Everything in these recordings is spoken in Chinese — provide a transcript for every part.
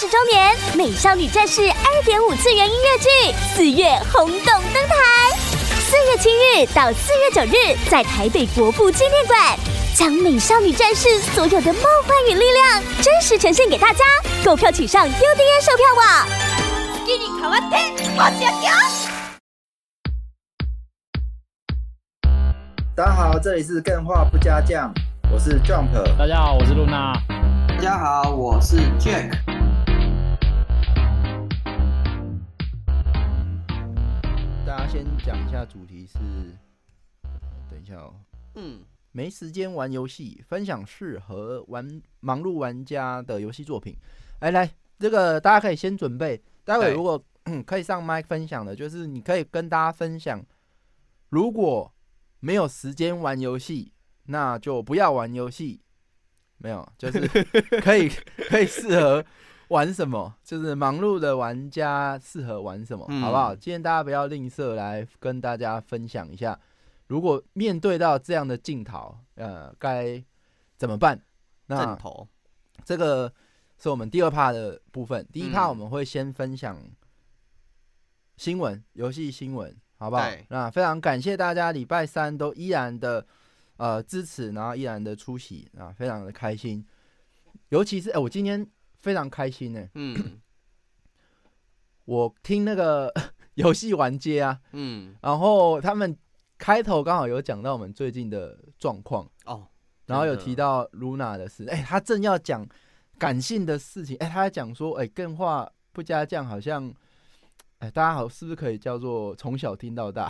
十周年《美少女战士》二点五次元音乐剧四月轰动登台，四月七日到四月九日，在台北国父纪念馆，将《美少女战士》所有的梦幻与力量真实呈现给大家。购票请上 UDN 售票网。大家好，这里是更画不加酱，我是 Jump。大家好，我是露娜。大家好，我是 Jack。先讲一下主题是，等一下哦，嗯，没时间玩游戏，分享适合玩忙碌玩家的游戏作品。来来，这个大家可以先准备，待会如果 可以上麦分享的，就是你可以跟大家分享，如果没有时间玩游戏，那就不要玩游戏。没有，就是 可以可以适合玩什么，就是忙碌的玩家适合玩什么，嗯、好不好？今天大家不要吝啬，来跟大家分享一下，如果面对到这样的镜头，呃，该怎么办？那这个是我们第二 part 的部分，第一 part 我们会先分享新闻，游戏新闻，好不好？那非常感谢大家礼拜三都依然的。呃，支持，然后依然的出席啊，非常的开心。尤其是哎、欸，我今天非常开心呢、欸。嗯，我听那个 游戏玩街啊，嗯，然后他们开头刚好有讲到我们最近的状况哦，然后有提到 Luna 的事，哎、欸，他正要讲感性的事情，哎、欸，他在讲说，哎、欸，更画不加酱好像。哎，大家好，是不是可以叫做从小听到大？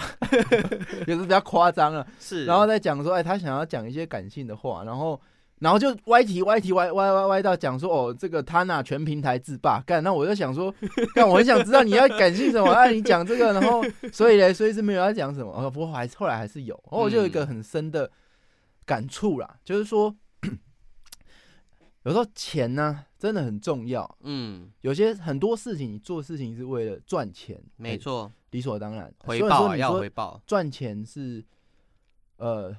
也是比较夸张了。是，然后再讲说，哎，他想要讲一些感性的话，然后，然后就歪题歪题歪歪歪歪到讲说，哦，这个他那全平台制霸干。那我就想说，干，我很想知道你要感性什么？哎、啊，你讲这个，然后，所以呢，所以是没有要讲什么。哦，不过还后来还是有，然后我就有一个很深的感触啦，嗯、就是说。有时候钱呢、啊、真的很重要，嗯，有些很多事情你做事情是为了赚钱，没错，理所当然，回报要回报，赚钱是，呃，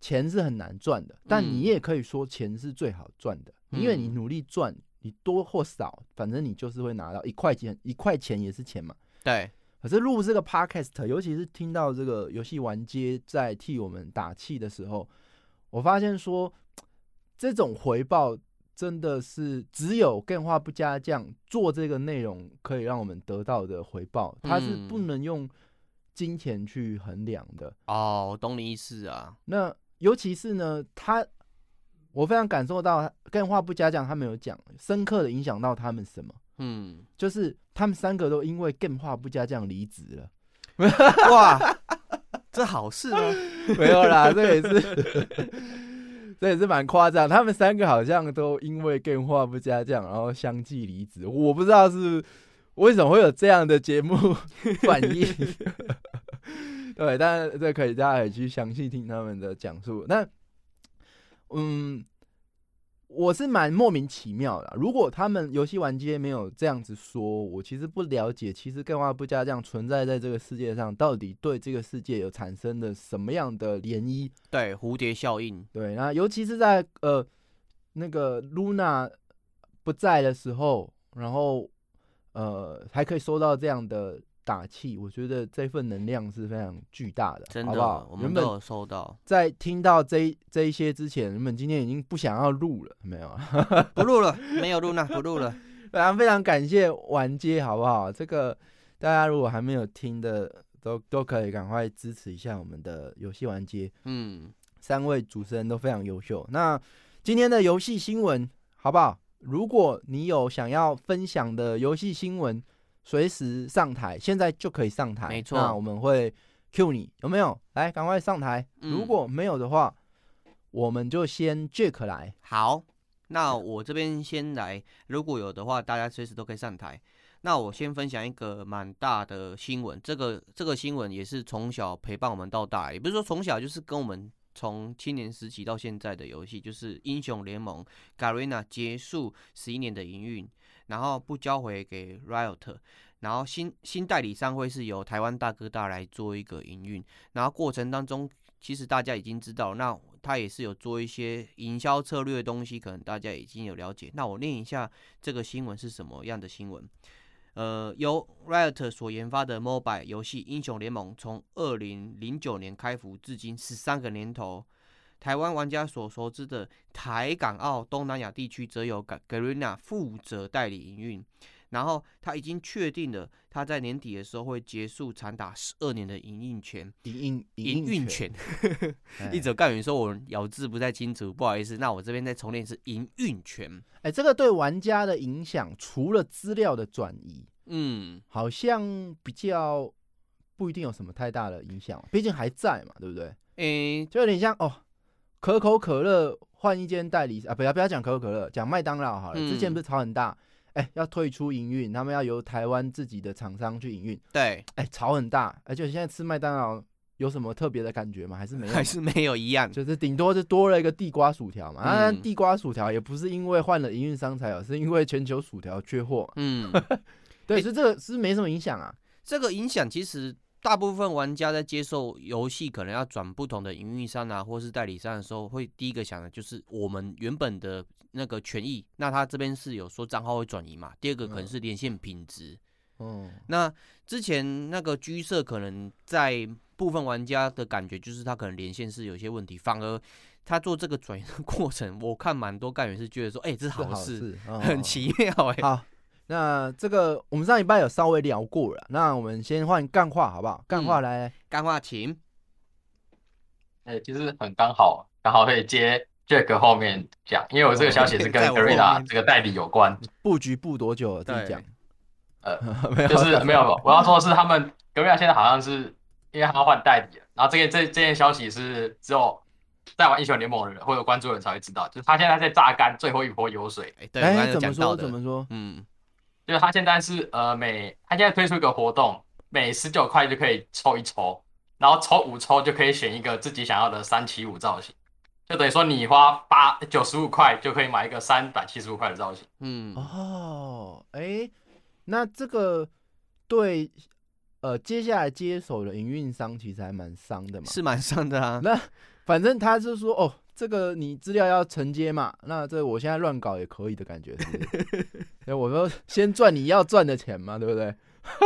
钱是很难赚的，但你也可以说钱是最好赚的，嗯、因为你努力赚，你多或少，反正你就是会拿到一块钱，一块钱也是钱嘛，对。可是录这个 podcast，尤其是听到这个游戏玩街在替我们打气的时候，我发现说这种回报。真的是只有更化不加酱做这个内容可以让我们得到的回报，它是不能用金钱去衡量的。哦，我懂你意思啊。那尤其是呢，他我非常感受到更话不加酱，他们有讲深刻的影响到他们什么？嗯，就是他们三个都因为更话不加酱离职了。哇，这好事吗？没有啦，这也是。这也是蛮夸张，他们三个好像都因为更话不加酱，然后相继离职。我不知道是为什么会有这样的节目反应。对，但是这可以大家可以去详细听他们的讲述。那，嗯。我是蛮莫名其妙的。如果他们游戏玩家没有这样子说，我其实不了解。其实更话不加这样存在在这个世界上，到底对这个世界有产生的什么样的涟漪？对，蝴蝶效应。对，那尤其是在呃那个 Luna 不在的时候，然后呃还可以收到这样的。打气，我觉得这份能量是非常巨大的，真的，好不好？我们都有收到。在听到这这一些之前，人们今天已经不想要录了，没有啊？不录了，没有录那，不录了。非常非常感谢玩街，好不好？这个大家如果还没有听的，都都可以赶快支持一下我们的游戏玩街。嗯，三位主持人都非常优秀。那今天的游戏新闻，好不好？如果你有想要分享的游戏新闻，随时上台，现在就可以上台。没错，那我们会 Q 你，有没有？来，赶快上台。嗯。如果没有的话，我们就先 Jack 来。好，那我这边先来。如果有的话，大家随时都可以上台。那我先分享一个蛮大的新闻。这个这个新闻也是从小陪伴我们到大，也不是说从小，就是跟我们从青年时期到现在的游戏，就是英雄联盟 Garena 结束十一年的营运。然后不交回给 Riot，然后新新代理商会是由台湾大哥大来做一个营运。然后过程当中，其实大家已经知道，那他也是有做一些营销策略的东西，可能大家已经有了解。那我念一下这个新闻是什么样的新闻？呃，由 Riot 所研发的 Mobile 游戏《英雄联盟》，从二零零九年开服至今十三个年头，台湾玩家所熟知的台港澳东南亚地区，则由 Garena 负责代理营运。然后他已经确定了，他在年底的时候会结束长达十二年的营运权。营运营运权，一直干员说我咬字不太清楚，不好意思。那我这边再重念是营运权。哎，这个对玩家的影响，除了资料的转移，嗯，好像比较不一定有什么太大的影响，毕竟还在嘛，对不对？哎，就有点像哦，可口可乐换一间代理啊，不要不要讲可口可乐，讲麦当劳好了。嗯、之前不是吵很大？哎、欸，要退出营运，他们要由台湾自己的厂商去营运。对，哎、欸，吵很大，而且现在吃麦当劳有什么特别的感觉吗？还是 没有？还是没有一样，就是顶多是多了一个地瓜薯条嘛。地瓜薯条也不是因为换了营运商才有，是因为全球薯条缺货。嗯，对，欸、所以这个是没什么影响啊。这个影响其实大部分玩家在接受游戏可能要转不同的营运商啊，或是代理商的时候，会第一个想的就是我们原本的。那个权益，那他这边是有说账号会转移嘛？第二个可能是连线品质。嗯，那之前那个居社可能在部分玩家的感觉就是他可能连线是有些问题，反而他做这个转移的过程，我看蛮多干员是觉得说，哎、欸，这是好事，好事，很奇妙哎、欸。好，那这个我们上一拜有稍微聊过了，那我们先换干话好不好？干话来，干、嗯、话请。哎、欸，其实很刚好，刚好可以接。Jack 后面讲，因为我这个消息是跟 Garena 这个代理有关。布局布多久了？自己讲。呃，没有，就是没有。我要说的是，他们 Garena 现在好像是因为他要换代理了，然后这个这这件消息是只有在玩英雄联盟的人或者关注的人才会知道，就是他现在在榨干最后一波油水。哎，对，哎，怎么说？怎么说？嗯，就是他现在是呃每他现在推出一个活动，每十九块就可以抽一抽，然后抽五抽就可以选一个自己想要的三七五造型。就等于说，你花八九十五块就可以买一个三百七十五块的造型。嗯，哦，哎、欸，那这个对呃接下来接手的营运商其实还蛮伤的嘛，是蛮伤的啊。那反正他是说，哦，这个你资料要承接嘛，那这我现在乱搞也可以的感觉是不是？所以我说先赚你要赚的钱嘛，对不对？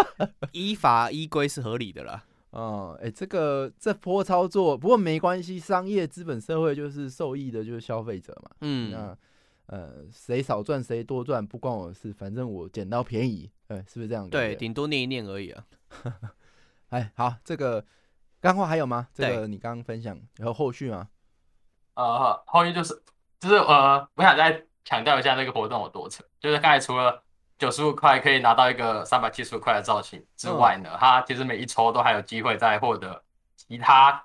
依法依规是合理的啦。哦，哎、欸，这个这波操作，不过没关系，商业资本社会就是受益的，就是消费者嘛。嗯，那呃，谁少赚谁多赚不关我的事，反正我捡到便宜，哎，是不是这样？对，顶多念一念而已啊。哎，好，这个干货还有吗？这个你刚刚分享，然后后续吗？呃，后面就是就是呃，我想再强调一下那个活动有多扯，就是刚才除了。九十五块可以拿到一个三百七十五块的造型之外呢，它其实每一抽都还有机会再获得其他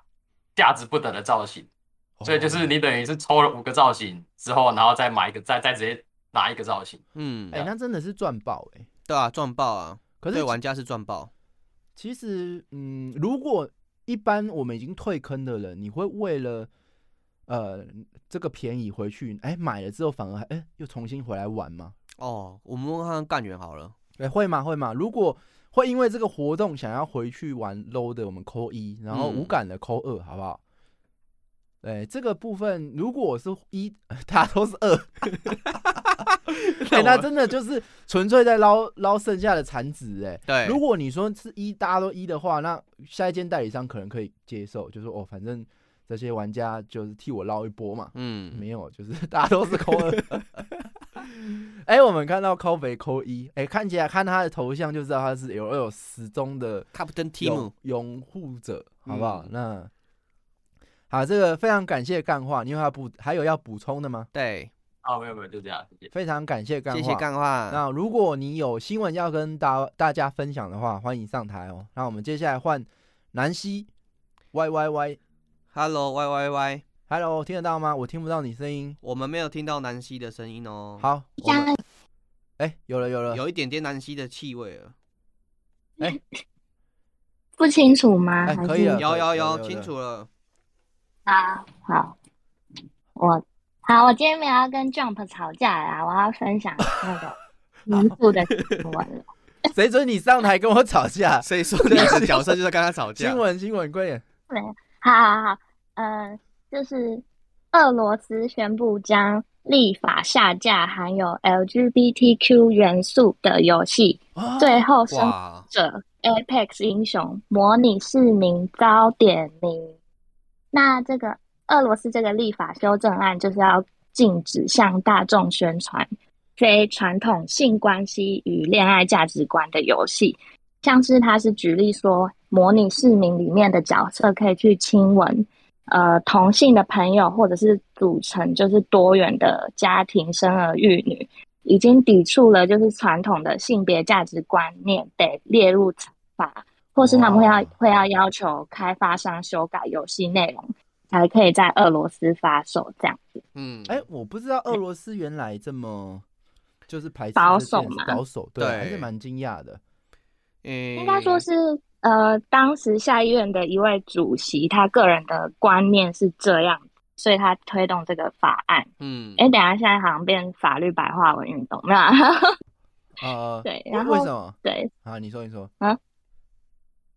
价值不等的造型，所以就是你等于是抽了五个造型之后，然后再买一个，再再直接拿一个造型。嗯，哎，那真的是赚爆哎，对啊，赚爆啊！可是对玩家是赚爆。其实，嗯，如果一般我们已经退坑的人，你会为了呃这个便宜回去，哎，买了之后反而还哎又重新回来玩吗？哦，我们问看看干员好了。哎、欸，会吗？会吗？如果会因为这个活动想要回去玩 low 的，我们扣一，然后无感的扣二，好不好？哎、欸，这个部分如果是一，大家都是二，哎，那真的就是纯粹在捞捞剩下的残值，哎，对。如果你说是一，大家都一的话，那下一间代理商可能可以接受，就是说哦，反正这些玩家就是替我捞一波嘛。嗯，没有，就是 大家都是扣二。哎、欸，我们看到靠北扣一，哎、欸，看起来看他的头像就知道他是有有始终的 Captain Team 拥护者，好不好？嗯、那好，这个非常感谢干话，你有要补还有要补充的吗？对，哦，没有没有，就这样，谢谢。非常感谢干话，谢谢干话。那如果你有新闻要跟大大家分享的话，欢迎上台哦。那我们接下来换南希，Y Y Y，Hello Y Y Y。Hello，听得到吗？我听不到你声音。我们没有听到南希的声音哦。好，哎、欸，有了有了，有一点点南希的气味了。哎、欸，不清楚吗？欸、可以了，有有有，清楚了。啊，好，我好，我今天没有要跟 Jump 吵架啦，我要分享那个 民宿的新闻了。谁准你上台跟我吵架？谁说你的角色就是跟他吵架？新闻新闻，快点。对，好好好，嗯、呃。就是俄罗斯宣布将立法下架含有 LGBTQ 元素的游戏。啊、最后，生者 Apex 英雄模拟市民遭点名。那这个俄罗斯这个立法修正案就是要禁止向大众宣传非传统性关系与恋爱价值观的游戏，像是他是举例说，模拟市民里面的角色可以去亲吻呃同性的朋友，或者是组成就是多元的家庭，生儿育女，已经抵触了就是传统的性别价值观念，得列入惩罚。或是他们会要会要要求开发商修改游戏内容，才可以在俄罗斯发售这样子。嗯，哎、欸，我不知道俄罗斯原来这么就是排斥保守嘛，保守对，还是蛮惊讶的。嗯，应该说是呃，当时下议院的一位主席，他个人的观念是这样，所以他推动这个法案。嗯，哎、欸，等下现在好像变法律白话文运动，没有？啊、呃，对，然后为什么？对，啊，你说，你说，啊。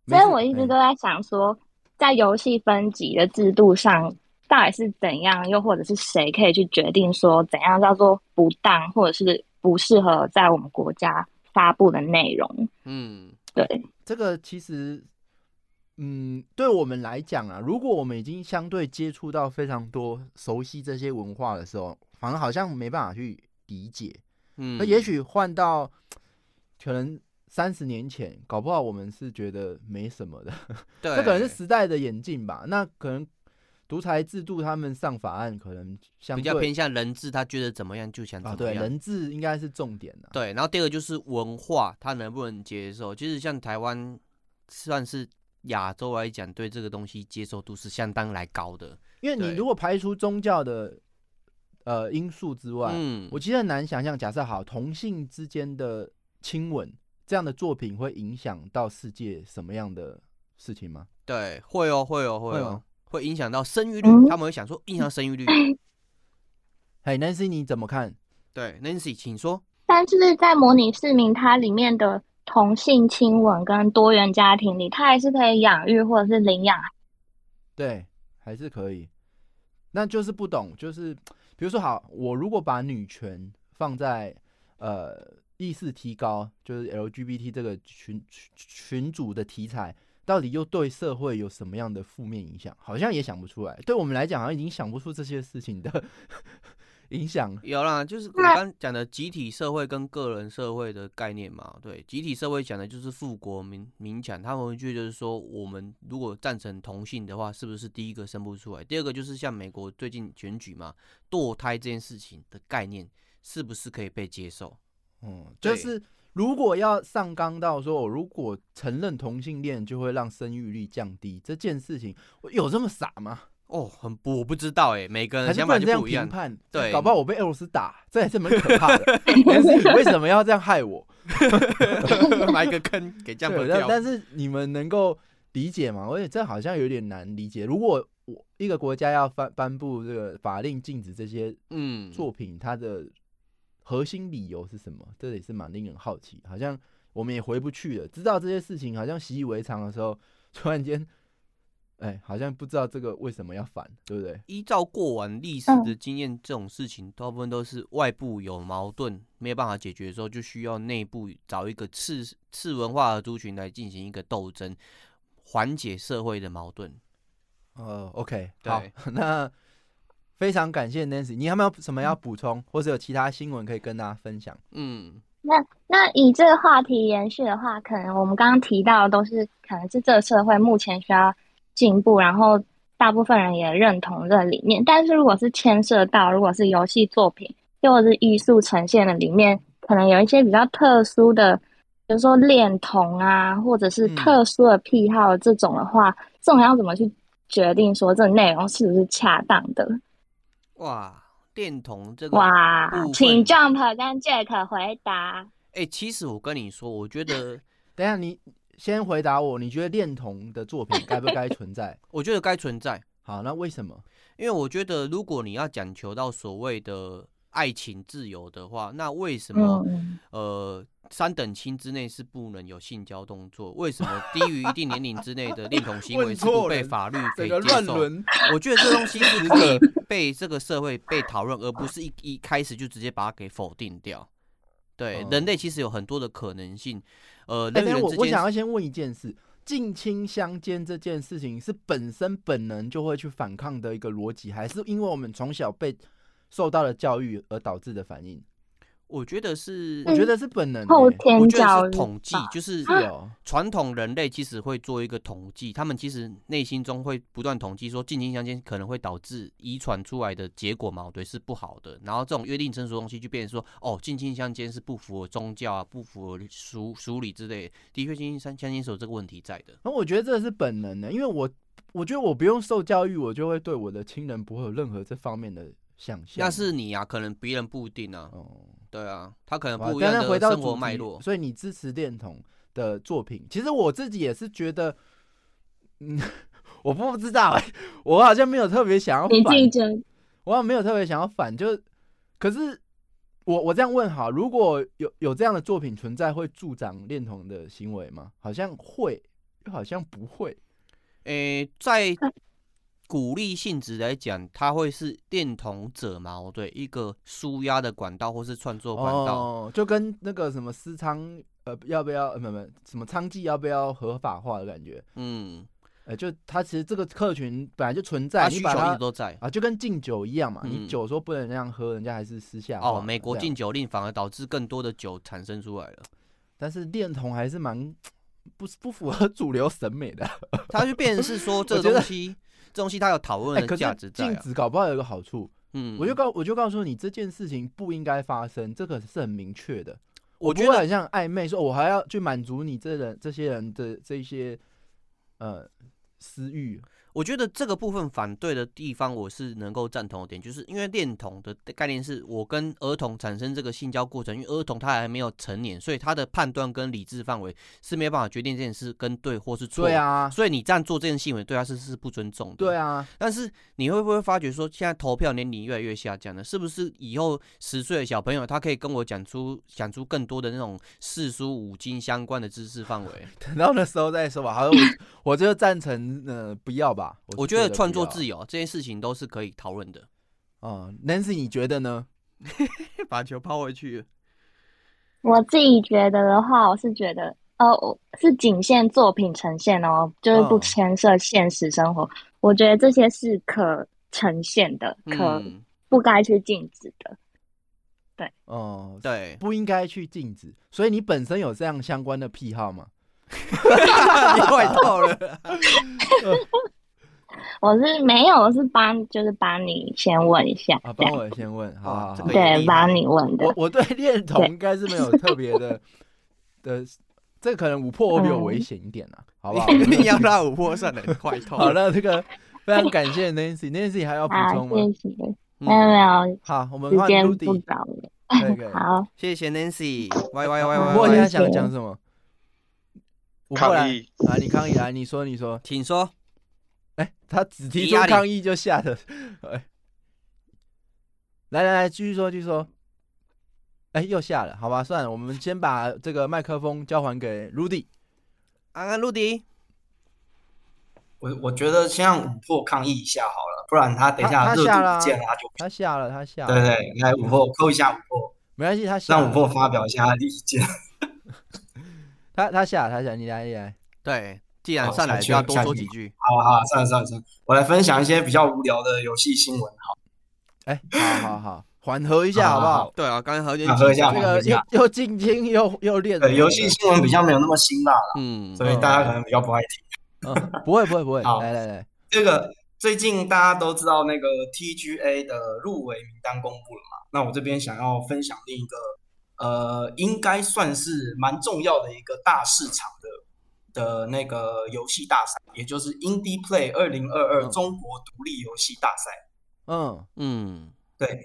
所以我一直都在想说，在游戏分级的制度上，到底是怎样，又或者是谁可以去决定说怎样叫做不当，或者是不适合在我们国家发布的内容？嗯，对，这个其实，嗯，对我们来讲啊，如果我们已经相对接触到非常多、熟悉这些文化的时候，反而好像没办法去理解。嗯，那也许换到可能。三十年前，搞不好我们是觉得没什么的，对，这可能是时代的演进吧。那可能独裁制度他们上法案，可能相比较偏向人治，他觉得怎么样就想怎么样。啊、对，人治应该是重点的。对，然后第二个就是文化，他能不能接受？其实像台湾算是亚洲来讲，对这个东西接受度是相当来高的。因为你如果排除宗教的呃因素之外，嗯，我其实很难想象，假设好同性之间的亲吻。这样的作品会影响到世界什么样的事情吗？对，会哦，会哦，会哦，会影响到生育率。他们会想说，影响生育率。嘿，Nancy，你怎么看？对，Nancy，请说。但是在模拟市民，它里面的同性亲吻跟多元家庭里，它还是可以养育或者是领养。对，还是可以。那就是不懂，就是比如说，好，我如果把女权放在呃。意识提高，就是 LGBT 这个群群群组的题材，到底又对社会有什么样的负面影响？好像也想不出来。对我们来讲，好像已经想不出这些事情的 影响。有啦，就是我刚讲的集体社会跟个人社会的概念嘛。对，集体社会讲的就是富国民民强，他们会觉得就是说，我们如果赞成同性的话，是不是第一个生不出来？第二个就是像美国最近选举嘛，堕胎这件事情的概念是不是可以被接受？嗯，就是如果要上纲到说，我如果承认同性恋就会让生育率降低这件事情，有这么傻吗？哦，很不，我不知道哎，每个人想法就不一样。评判对，搞不好我被俄罗斯打，这也是蛮可怕的。但 是你为什么要这样害我？埋个坑给这样跳。但是你们能够理解吗？而且这好像有点难理解。如果我一个国家要颁颁布这个法令禁止这些嗯作品，它的。核心理由是什么？这也是蛮令人好奇。好像我们也回不去了。知道这些事情好像习以为常的时候，突然间，哎，好像不知道这个为什么要反，对不对？依照过往历史的经验，这种事情大部分都是外部有矛盾没有办法解决的时候，就需要内部找一个次次文化的族群来进行一个斗争，缓解社会的矛盾。呃，OK，好，那。非常感谢 Nancy，你有没有什么要补充，或者有其他新闻可以跟大家分享？嗯，那那以这个话题延续的话，可能我们刚刚提到的都是可能是这个社会目前需要进步，然后大部分人也认同这个理念。但是如果是牵涉到如果是游戏作品，又或是艺术呈现的里面，可能有一些比较特殊的，比如说恋童啊，或者是特殊的癖好这种的话，嗯、这种要怎么去决定说这内容是不是恰当的？哇，恋童这个哇，请 Jump 跟 Jack 回答。哎、欸，其实我跟你说，我觉得，等一下你先回答我，你觉得恋童的作品该不该存在？我觉得该存在。好，那为什么？因为我觉得，如果你要讲求到所谓的爱情自由的话，那为什么、嗯、呃，三等亲之内是不能有性交动作，为什么低于一定年龄之内的恋童行为是不被法律可以接受？我觉得这东西是可以 被这个社会被讨论，而不是一一开始就直接把它给否定掉。对，人类其实有很多的可能性。呃，我我想要先问一件事：近亲相奸这件事情是本身本能就会去反抗的一个逻辑，还是因为我们从小被受到了教育而导致的反应？我觉得是，我觉得是本能、欸。后天教育，统计就是传统人类其实会做一个统计，他们其实内心中会不断统计说，近亲相奸可能会导致遗传出来的结果矛盾，是不好的。然后这种约定成熟的东西就变成说，哦，近亲相奸是不符合宗教啊，不符合俗俗礼之类的。的确，近亲相相奸是有这个问题在的。那我觉得这是本能的，因为我我觉得我不用受教育，我就会对我的亲人不会有任何这方面的想象。那是你啊，可能别人不一定啊。哦。对啊，他可能不一样的生活脉络，所以你支持恋童的作品。其实我自己也是觉得，嗯，我不知道我好像没有特别想要反，我好像没有特别想要反，就可是我我这样问哈，如果有有这样的作品存在，会助长恋童的行为吗？好像会，又好像不会。诶，在。鼓励性质来讲，它会是电筒者嘛？对，一个纾压的管道或是创作管道，哦，就跟那个什么私娼呃要不要呃没没什么娼妓要不要合法化的感觉？嗯，呃，就它其实这个客群本来就存在，需求一直都在啊，就跟禁酒一样嘛。嗯、你酒说不能那样喝，人家还是私下哦。美国禁酒令反而导致更多的酒产生出来了，但是恋童还是蛮 不不符合主流审美的，它就变成是说 这个东西。这东西它有讨论的价值在、啊。禁、欸、止搞不好有一个好处，嗯，我就告我就告诉你这件事情不应该发生，这个是很明确的。我觉得很像暧昧，说我还要去满足你这人这些人的这些呃私欲。我觉得这个部分反对的地方，我是能够赞同的点，就是因为恋童的概念是我跟儿童产生这个性交过程，因为儿童他还没有成年，所以他的判断跟理智范围是没有办法决定这件事跟对或是错。对啊，所以你这样做这件行为对他是是不尊重的。对啊，但是你会不会发觉说，现在投票年龄越来越下降了，是不是以后十岁的小朋友他可以跟我讲出讲出更多的那种四书五经相关的知识范围？等到那时候再说吧。好，我我就赞成，呃，不要吧。我，我觉得创作自由这件事情都是可以讨论的。啊、嗯，Nancy，你觉得呢？把球抛回去。我自己觉得的话，我是觉得，哦，是仅限作品呈现哦，就是不牵涉现实生活。嗯、我觉得这些是可呈现的，可不该去禁止的。对，哦、嗯，对，不应该去禁止。所以你本身有这样相关的癖好吗？你坏透了。我是没有，我是帮，就是帮你先问一下，啊，帮我先问，好好好，对，帮你问的。我我对 恋童应该是没有特别的 的，这个可能五破我比较危险一点啊，好不好？一定要让五破算的快 透。好了，这个非常感谢 Nancy，Nancy 还要补充吗？谢谢，没有没有。好，我们换 Rudy。好，谢谢 Nancy。喂喂喂喂，五破现在想讲什么？抗议啊！你抗议啊！你说，你说，请说。哎、欸，他只提出抗议就吓得，哎，来来来，继续说，继续说。哎、欸，又下了，好吧，算了，我们先把这个麦克风交还给 Rudy。安安，Rudy，我我觉得先让五破抗议一下好了，不然他等一下热度不见了，他就他下了，他下了。对，对对，来五破扣一下五破，没关系，他下让五破发表一下他的意见。他他下他下，你来你来，对。既然上来就要多说几句。好好，算了算了算了，我来分享一些比较无聊的游戏新闻。好，哎，好好好，缓和一下好不好？对啊，刚才和缓和一下，这个又又进京又又练。对，游戏新闻比较没有那么辛辣了，嗯，所以大家可能比较不爱听。嗯，不会不会不会。好，来来来，这个最近大家都知道那个 TGA 的入围名单公布了嘛？那我这边想要分享另一个，呃，应该算是蛮重要的一个大市场的。的那个游戏大赛，也就是 Indie Play 二零二二中国独立游戏大赛。嗯嗯，对。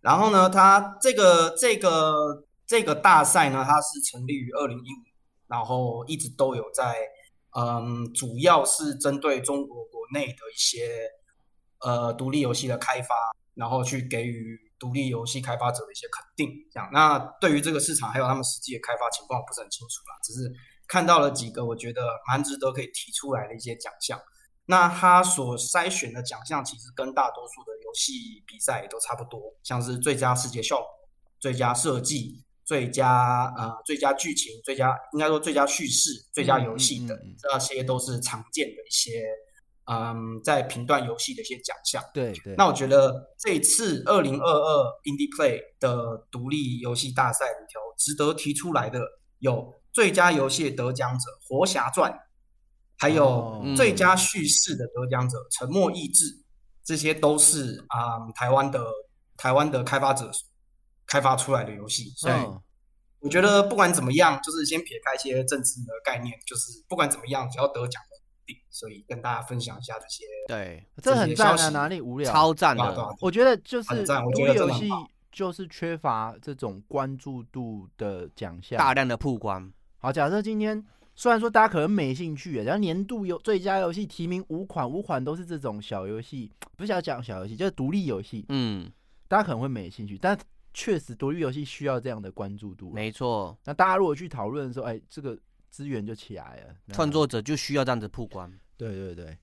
然后呢，它这个这个这个大赛呢，它是成立于二零一五，然后一直都有在，嗯，主要是针对中国国内的一些呃独立游戏的开发，然后去给予独立游戏开发者的一些肯定。这样，那对于这个市场还有他们实际的开发情况，我不是很清楚啦，只是看到了几个我觉得蛮值得可以提出来的一些奖项。那他所筛选的奖项其实跟大多数的游戏比赛也都差不多，像是最佳视觉效果、最佳设计。最佳呃，最佳剧情，最佳应该说最佳叙事，最佳游戏等，嗯嗯嗯、这些都是常见的一些嗯，在评断游戏的一些奖项。对对。那我觉得这一次二零二二 Indie Play 的独立游戏大赛里头，值得提出来的有最佳游戏得奖者《活侠传》，还有最佳叙事的得奖者《沉默意志》，这些都是啊、嗯、台湾的台湾的开发者。开发出来的游戏，所以我觉得不管怎么样，就是先撇开一些政治的概念，就是不管怎么样，只要得奖的。所以跟大家分享一下这些。对，这很赞啊，哪里无聊？超赞的。我觉得就是独立游戏就是缺乏这种关注度的奖项，大量的曝光。好，假设今天虽然说大家可能没兴趣，然后年度有最佳游戏提名五款，五款都是这种小游戏，不是要讲小游戏，就是独立游戏。嗯，大家可能会没兴趣，但。确实，独立游戏需要这样的关注度。没错，那大家如果去讨论的时候，哎，这个资源就起来了。创作者就需要这样子曝光。对对对，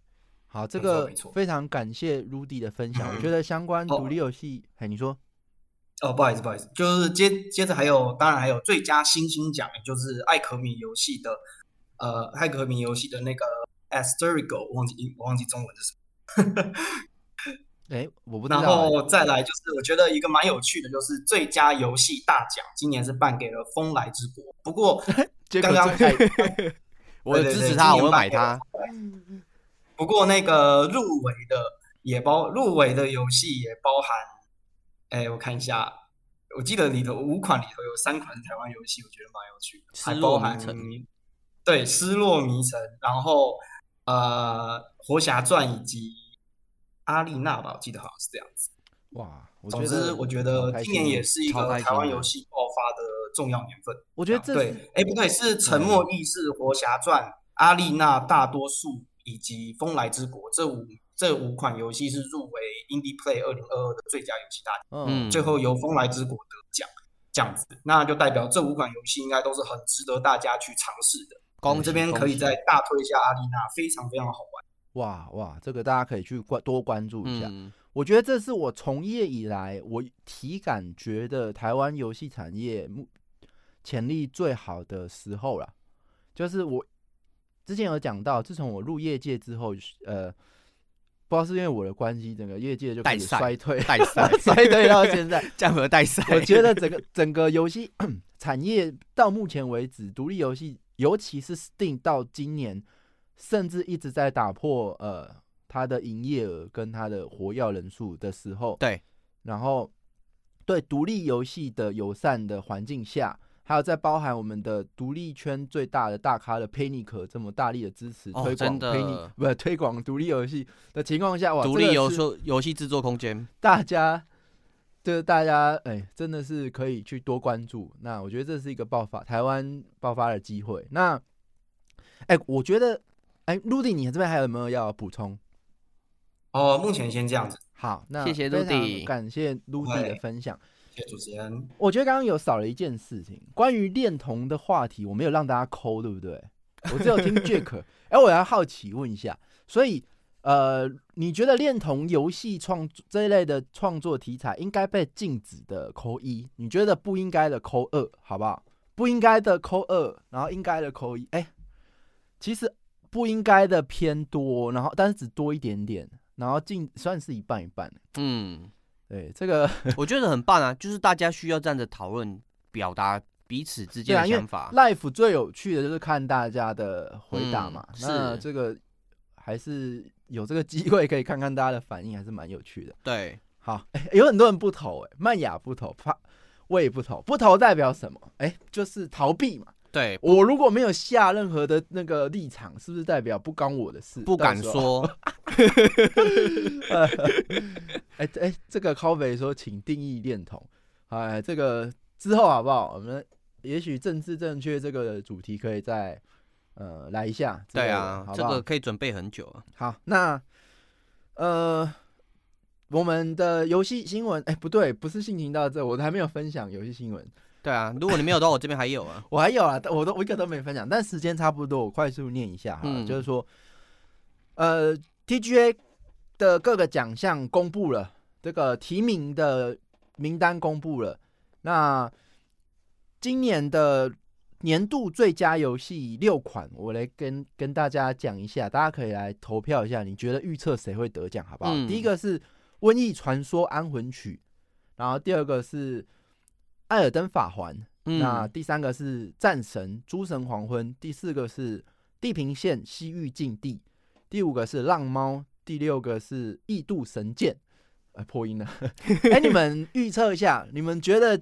好，这个非常感谢 Rudy 的分享。我 觉得相关独立游戏，哎，你说？哦，不好意思，不好意思，就是接接着还有，当然还有最佳新星奖，也就是艾可米游戏的，呃，艾可米游戏的那个 Asterigos，我忘记我忘记中文是什么。哎，我不知道。然后再来就是，我觉得一个蛮有趣的，就是最佳游戏大奖，今年是颁给了《风来之国》。不过 刚刚 我支持他，我会买它。不过那个入围的也包入围的游戏也包含，哎，我看一下，我记得里头五款里头有三款是台湾游戏，我觉得蛮有趣的，还包含对《失落迷城》，然后呃《活侠传》以及。阿丽娜吧，我记得好像是这样子。哇，总之我觉得今年也是一个台湾游戏爆发的重要年份。我觉得这对，哎、欸、不对，是《沉默意识》《活侠传》嗯、阿丽娜大多数以及《风来之国》这五这五款游戏是入围 Indie Play 二零二二的最佳游戏大奖。嗯，最后由《风来之国》得奖，这样子，那就代表这五款游戏应该都是很值得大家去尝试的。我们这边可以再大推一下阿丽娜，非常非常好玩。哇哇，这个大家可以去关多关注一下。嗯、我觉得这是我从业以来，我体感觉得台湾游戏产业潜力最好的时候了。就是我之前有讲到，自从我入业界之后，呃，不知道是因为我的关系，整个业界就开始衰退，带赛 衰退到现在，降和带赛。我觉得整个整个游戏产业到目前为止，独立游戏，尤其是 Steam 到今年。甚至一直在打破呃它的营业额跟它的活跃人数的时候，对，然后对独立游戏的友善的环境下，还有在包含我们的独立圈最大的大咖的 Panic 这么大力的支持推广 Panic 不推广独立游戏的情况下，哇，独立游戏游戏制作空间，大家就是大家哎，真的是可以去多关注。那我觉得这是一个爆发台湾爆发的机会。那哎，我觉得。哎，Rudy，你这边还有没有要补充？哦，目前先这样子。好，那谢谢 Rudy，感谢 Rudy 的分享。谢谢主持人。我觉得刚刚有少了一件事情，关于恋童的话题，我没有让大家抠，对不对？我只有听 Jack。哎，我要好奇问一下，所以呃，你觉得恋童游戏创这一类的创作题材应该被禁止的扣一，你觉得不应该的扣二，好不好？不应该的扣二，然后应该的扣一。哎，其实。不应该的偏多，然后但是只多一点点，然后进算是一半一半。嗯，对，这个 我觉得很棒啊，就是大家需要这样的讨论，表达彼此之间的想法。啊、Life 最有趣的就是看大家的回答嘛，嗯、那这个还是有这个机会可以看看大家的反应，还是蛮有趣的。对，好，有很多人不投，哎，曼雅不投，怕我也不投，不投代表什么？哎，就是逃避嘛。对，我如果没有下任何的那个立场，是不是代表不关我的事？不敢说。哎哎，这个 Coffee 说，请定义恋童。哎，这个之后好不好？我们也许政治正确这个主题可以再呃来一下。对啊，好好这个可以准备很久啊。好，那呃，我们的游戏新闻，哎、欸，不对，不是性情到这，我还没有分享游戏新闻。对啊，如果你没有的话，我这边还有啊，我还有啊，我都我一个都没分享，但时间差不多，我快速念一下哈，嗯、就是说，呃，TGA 的各个奖项公布了，这个提名的名单公布了，那今年的年度最佳游戏六款，我来跟跟大家讲一下，大家可以来投票一下，你觉得预测谁会得奖，好不好？嗯、第一个是《瘟疫传说：安魂曲》，然后第二个是。艾尔登法环，嗯、那第三个是战神诸神黄昏，第四个是地平线西域禁地，第五个是浪猫，第六个是异度神剑，哎，破音了。哎、欸，你们预测一下，你们觉得，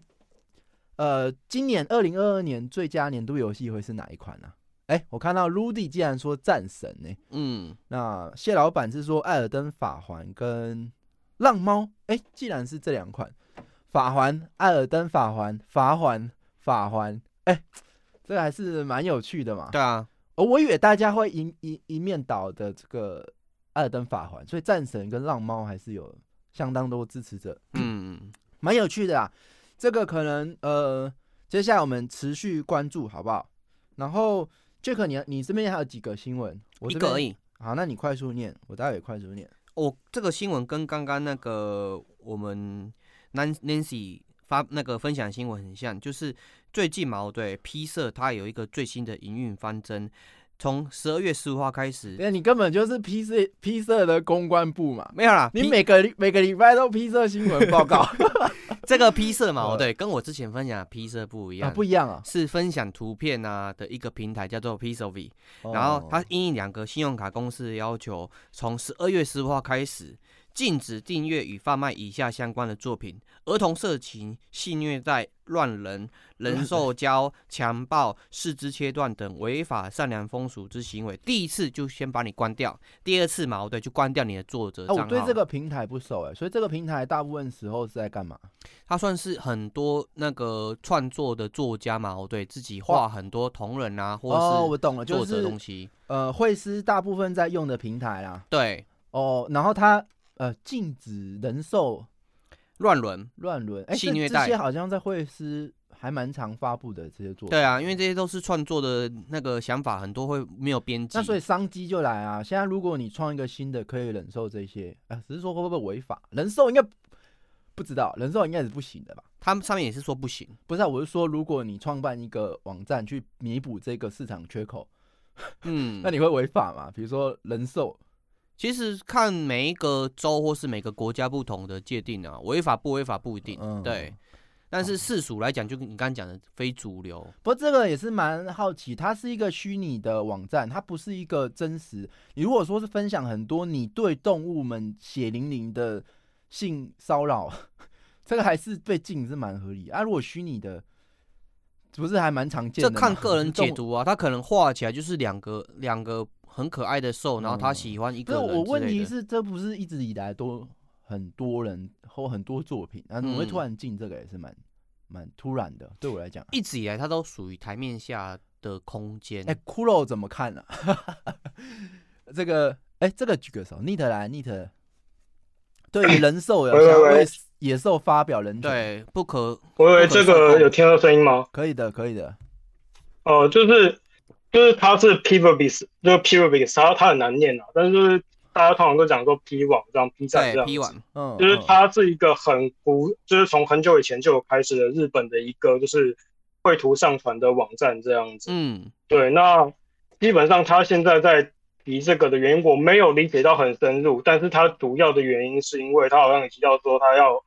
呃，今年二零二二年最佳年度游戏会是哪一款呢、啊？哎、欸，我看到 Rudy 竟然说战神呢、欸，嗯，那谢老板是说艾尔登法环跟浪猫，哎、欸，既然是这两款。法环、艾尔登法环、法环、法环，哎、欸，这个还是蛮有趣的嘛。对啊，而我以为大家会一一一面倒的这个艾尔登法环，所以战神跟浪猫还是有相当多支持者。嗯，蛮有趣的啊。这个可能呃，接下来我们持续关注，好不好？然后杰克，你你这边还有几个新闻？我这个而已。好，那你快速念，我待会也快速念。哦，这个新闻跟刚刚那个我们。Nancy 发那个分享新闻很像，就是最近嘛，对 P 社它有一个最新的营运方针，从十二月十五号开始。对，你根本就是 P 社 P 社的公关部嘛，没有啦，你每个每个礼拜都 P 社新闻报告。这个 P 社嘛，对，跟我之前分享的 P 社不一样，啊、不一样啊，是分享图片啊的一个平台，叫做 Pixelvy。然后它因应两个信用卡公司的要求，从十二月十五号开始。禁止订阅与贩卖以下相关的作品：儿童色情、性虐待、乱伦、人兽交、强暴、四肢切断等违法善良风俗之行为。第一次就先把你关掉，第二次嘛，对，就关掉你的作者账号。我对这个平台不熟哎，所以这个平台大部分时候是在干嘛？它算是很多那个创作的作家嘛，对自己画很多同人啊，或者是哦，我懂了，就是东西。呃，会师大部分在用的平台啦。对，哦，然后它。呃，禁止人兽乱伦、乱伦，哎，性虐待这些好像在会师还蛮常发布的这些作品。对啊，因为这些都是创作的那个想法，很多会没有编辑。那所以商机就来啊！现在如果你创一个新的，可以忍受这些，啊，只是说会不会违法？人兽应该不知道，人兽应该是不行的吧？他们上面也是说不行。不是啊，我是说，如果你创办一个网站去弥补这个市场缺口，嗯，那你会违法吗？比如说人兽。其实看每一个州或是每个国家不同的界定啊，违法不违法不一定，嗯、对。但是世俗来讲，就你刚刚讲的非主流。不过这个也是蛮好奇，它是一个虚拟的网站，它不是一个真实。你如果说是分享很多你对动物们血淋淋的性骚扰，这个还是被禁是蛮合理啊。如果虚拟的，不是还蛮常见的？这看个人 解读啊，它可能画起来就是两个两个。很可爱的兽，然后他喜欢一个人。我问题是，这不是一直以来都很多人或很多作品啊？怎么会突然进这个也是蛮蛮突然的。对我来讲，一直以来它都属于台面下的空间。哎，骷髅怎么看呢？这个，哎，这个举个手，Neat 来，Neat。对于人兽有想为野兽发表人对不可。我以为这个有听到声音吗？可以的，可以的。哦，就是。就是它是 Pivobis，就是 Pivobis，它它很难念啊，但是就是大家通常都讲说 P 网这样 P 站这样 P 网，嗯，就是它是一个很古，就是从很久以前就有开始的日本的一个就是绘图上传的网站这样子，嗯，对，那基本上它现在在提这个的原因我没有理解到很深入，但是它主要的原因是因为它好像也提到说它要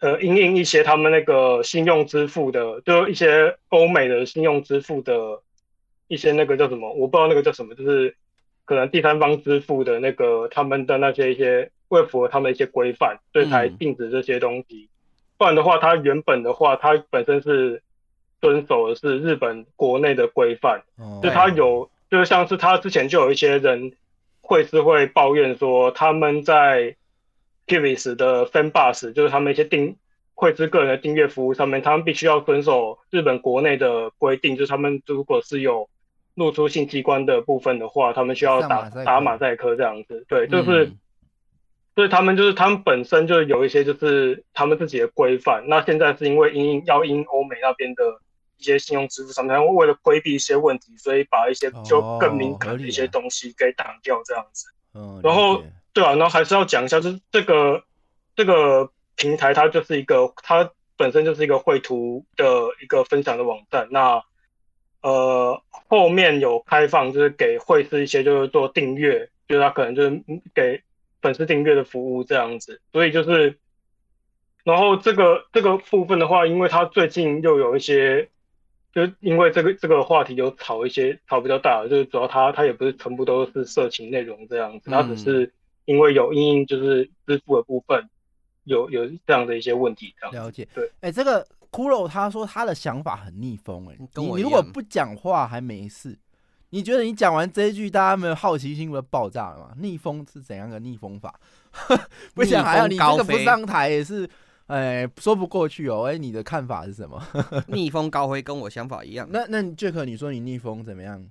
呃因应一些他们那个信用支付的，就一些欧美的信用支付的。一些那个叫什么，我不知道那个叫什么，就是可能第三方支付的那个他们的那些一些为符合他们一些规范，所以才禁止这些东西。嗯、不然的话，它原本的话，它本身是遵守的是日本国内的规范，哦、就它有，就是像是他之前就有一些人会是会抱怨说，他们在 Kivis 的 Fan Bus，就是他们一些订绘制个人的订阅服务上面，他们必须要遵守日本国内的规定，就是他们如果是有露出性器官的部分的话，他们需要打打马赛克这样子。对，就是所以他们就是他们本身就有一些就是他们自己的规范。那现在是因为因要因欧美那边的一些信用支付上面，为了规避一些问题，所以把一些就更敏感的一些东西给挡掉这样子。嗯，然后对啊，然后还是要讲一下，就是这个这个平台它就是一个它本身就是一个绘图的一个分享的网站。那呃后面有开放就是给会师一些就是做订阅，就是他可能就是给。粉丝订阅的服务这样子，所以就是，然后这个这个部分的话，因为他最近又有一些，就因为这个这个话题有炒一些炒比较大，就是主要他他也不是全部都是色情内容这样子，他只是因为有因应就是支付的部分有有这样的一些问题这样。了解，对，哎、欸，这个骷髅他说他的想法很逆风、欸，哎，你你如果不讲话还没事。你觉得你讲完这一句，大家没有好奇心会爆炸了吗？逆风是怎样的逆风法？不想还要你这个不上台也是，哎，说不过去哦。哎，你的看法是什么？逆风高飞跟我想法一样。那那 Jack，你说你逆风怎么样？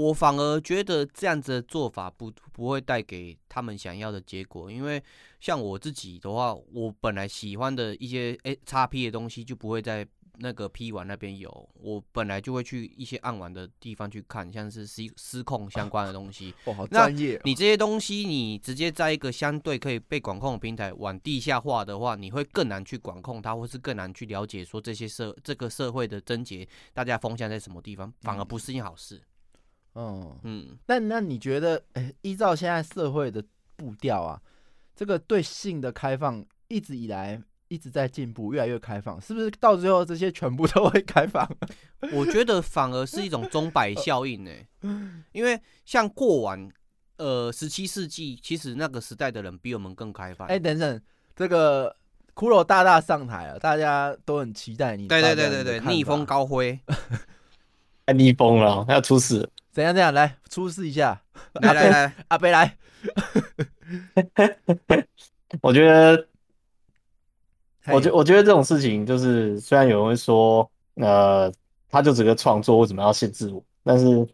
我反而觉得这样子的做法不不会带给他们想要的结果，因为像我自己的话，我本来喜欢的一些哎叉 P 的东西就不会在。那个 P 玩那边有，我本来就会去一些暗玩的地方去看，像是失失控相关的东西。哦，好专业哦。你这些东西，你直接在一个相对可以被管控的平台往地下化的话，你会更难去管控它，或是更难去了解说这些社这个社会的症结，大家风向在什么地方，反而不是一件好事。嗯嗯。那那你觉得，欸，依照现在社会的步调啊，这个对性的开放一直以来。一直在进步，越来越开放，是不是到最后这些全部都会开放？我觉得反而是一种钟摆效应呢，因为像过往呃十七世纪，其实那个时代的人比我们更开放。哎、欸，等等，这个骷髅大大上台了，大家都很期待你。对对对对对，逆风高飞，太逆风了，要出事。怎样怎样？来出示一下，来来来，阿贝来。我觉得。我觉我觉得这种事情就是，虽然有人会说，呃，他就只个创作，为什么要限制我？但是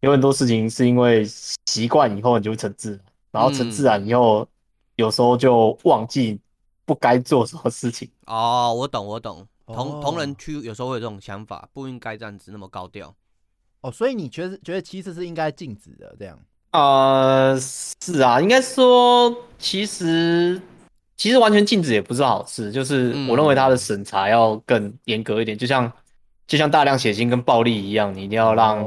有很多事情是因为习惯以后你就会成自，然然后成自然以后，有时候就忘记不该做什么事情。哦，我懂，我懂。同同人区有时候会有这种想法，不应该这样子那么高调。哦，所以你觉得觉得其实是应该禁止的这样？呃，是啊，应该说其实。其实完全禁止也不是好事，就是我认为他的审查要更严格一点，就像就像大量血腥跟暴力一样，你一定要让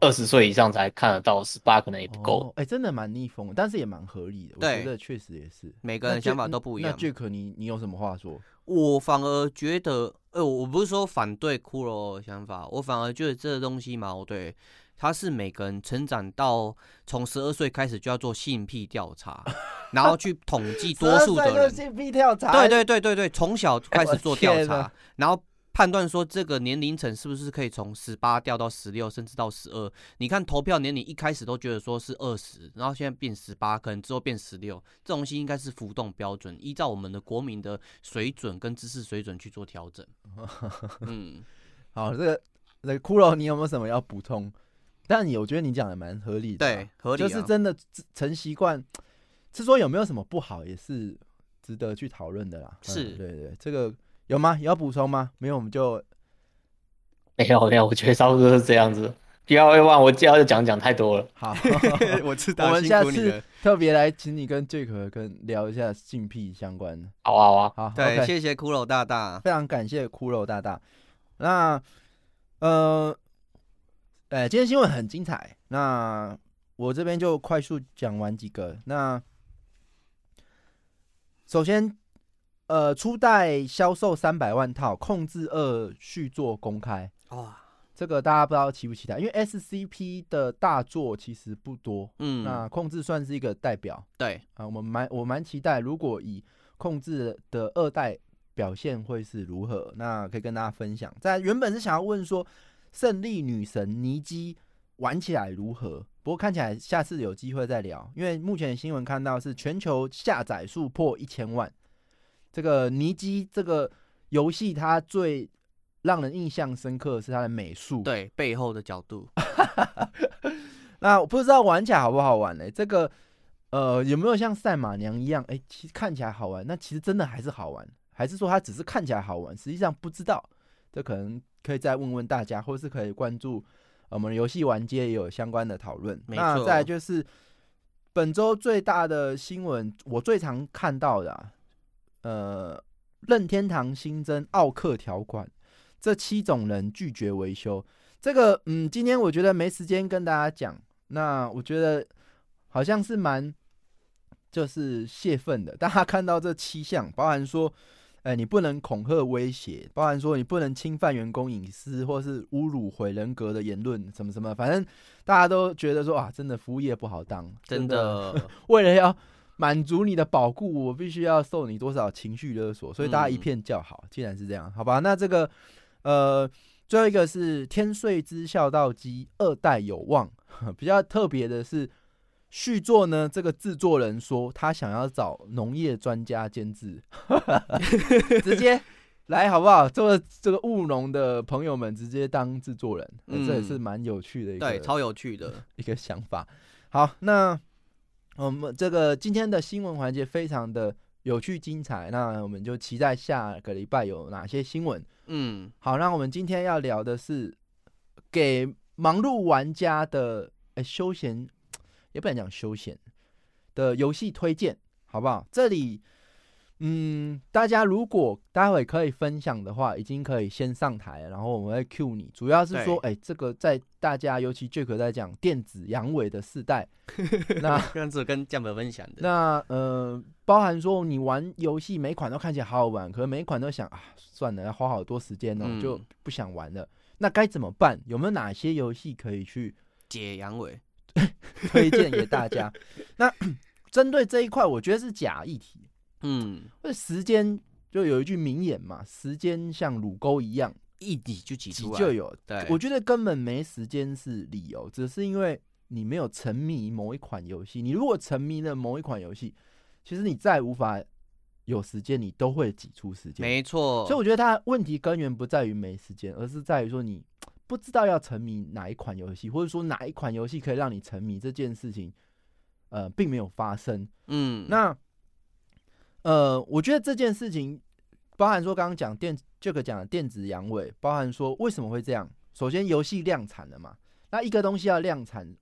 二十岁以上才看得到，十八可能也不够。哎、哦欸，真的蛮逆风，但是也蛮合理的。我觉得确实也是，每个人想法都不一样。那 Jack，你你有什么话说？我反而觉得，呃，我不是说反对骷髅的想法，我反而觉得这个东西矛盾。他是每个人成长到从十二岁开始就要做性癖调查，然后去统计多数的人。性癖调查。对对对对对，从小开始做调查，然后判断说这个年龄层是不是可以从十八掉到十六，甚至到十二。你看投票年龄一开始都觉得说是二十，然后现在变十八，可能之后变十六，这东西应该是浮动标准，依照我们的国民的水准跟知识水准去做调整。嗯，好，这个这个骷髅，你有没有什么要补充？但你我觉得你讲的蛮合理的，对，合理、啊、就是真的成习惯，是说有没有什么不好，也是值得去讨论的啦。是、嗯，对对，这个有吗？有要补充吗？没有，我们就没有没有，我觉得差不多是这样子。不要要不然我就要讲讲太多了。好，我知道。我们下次特别来请你跟 Jack 跟聊一下性癖相关的。好啊好啊，好，对，okay、谢谢骷髅大大，非常感谢骷髅大大。那呃。哎，今天新闻很精彩，那我这边就快速讲完几个。那首先，呃，初代销售三百万套，控制二续作公开。哇，这个大家不知道期不期待？因为 SCP 的大作其实不多，嗯，那控制算是一个代表。对啊，我们蛮我蛮期待，如果以控制的二代表现会是如何，那可以跟大家分享。在原本是想要问说。胜利女神尼基玩起来如何？不过看起来下次有机会再聊，因为目前新闻看到是全球下载数破一千万。这个尼基这个游戏，它最让人印象深刻的是它的美术，对背后的角度。那我不知道玩起来好不好玩呢？这个呃，有没有像赛马娘一样？哎、欸，其实看起来好玩，那其实真的还是好玩，还是说它只是看起来好玩，实际上不知道？这可能可以再问问大家，或是可以关注我们游戏玩街也有相关的讨论。那再来就是本周最大的新闻，我最常看到的、啊，呃，任天堂新增奥克条款，这七种人拒绝维修。这个，嗯，今天我觉得没时间跟大家讲。那我觉得好像是蛮。就是泄愤的，大家看到这七项，包含说，哎，你不能恐吓威胁，包含说你不能侵犯员工隐私，或是侮辱毁人格的言论，什么什么，反正大家都觉得说啊，真的服务业不好当，真的，真 的为了要满足你的保护，我必须要受你多少情绪勒索，所以大家一片叫好。既然是这样，好吧，那这个呃，最后一个是天穗之孝道机二代有望，比较特别的是。续作呢？这个制作人说他想要找农业专家监制，直接来好不好？这个这个务农的朋友们直接当制作人，嗯，这也是蛮有趣的一个，对，超有趣的 一个想法。好，那我们这个今天的新闻环节非常的有趣精彩，那我们就期待下个礼拜有哪些新闻。嗯，好，那我们今天要聊的是给忙碌玩家的诶休闲。也不能讲休闲的游戏推荐，好不好？这里，嗯，大家如果待会可以分享的话，已经可以先上台，然后我们会 cue 你。主要是说，哎、欸，这个在大家，尤其 Jack 在讲电子阳痿的世代，那这样子跟酱本分享的。那呃，包含说你玩游戏每款都看起来好好玩，可是每一款都想啊，算了，要花好多时间哦、喔嗯，就不想玩了。那该怎么办？有没有哪些游戏可以去解阳痿？推荐给大家。那 针对这一块，我觉得是假议题。嗯，那时间就有一句名言嘛，时间像乳沟一样，一挤就挤出来就有。对，我觉得根本没时间是理由，只是因为你没有沉迷某一款游戏。你如果沉迷了某一款游戏，其实你再无法有时间，你都会挤出时间。没错。所以我觉得它问题根源不在于没时间，而是在于说你。不知道要沉迷哪一款游戏，或者说哪一款游戏可以让你沉迷这件事情，呃，并没有发生。嗯，那呃，我觉得这件事情包含说刚刚讲电这个讲的电子阳痿，包含说为什么会这样？首先，游戏量产了嘛，那一个东西要量产，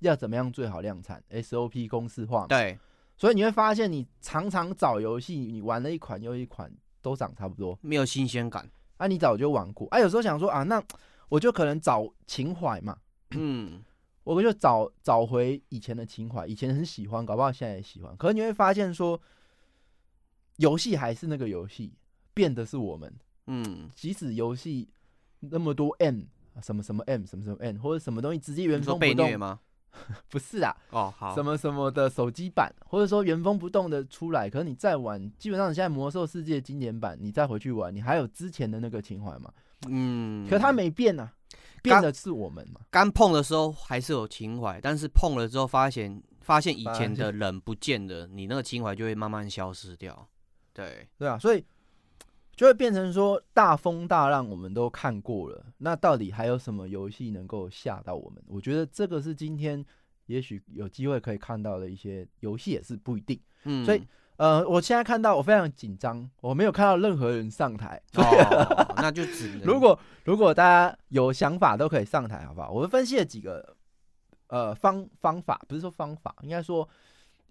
要怎么样最好量产？SOP 公式化嘛。对，所以你会发现，你常常找游戏，你玩了一款又一款，都长差不多，没有新鲜感。啊，你早就玩过啊，有时候想说啊，那。我就可能找情怀嘛，嗯，我就找找回以前的情怀，以前很喜欢，搞不好现在也喜欢。可是你会发现说，游戏还是那个游戏，变的是我们，嗯，即使游戏那么多 M，什么什么 M，什么什么 M，或者什么东西直接原封不动吗？不是啊，哦好，什么什么的手机版，或者说原封不动的出来，可是你再玩，基本上你现在魔兽世界经典版，你再回去玩，你还有之前的那个情怀吗？嗯，可它没变啊，变的是我们嘛。刚碰的时候还是有情怀，但是碰了之后发现，发现以前的人不见了，你那个情怀就会慢慢消失掉。对，对啊，所以就会变成说大风大浪我们都看过了，那到底还有什么游戏能够吓到我们？我觉得这个是今天也许有机会可以看到的一些游戏，也是不一定。嗯，所以。呃，我现在看到我非常紧张，我没有看到任何人上台，哦、那就只能如果如果大家有想法都可以上台，好不好？我们分析了几个呃方方法，不是说方法，应该说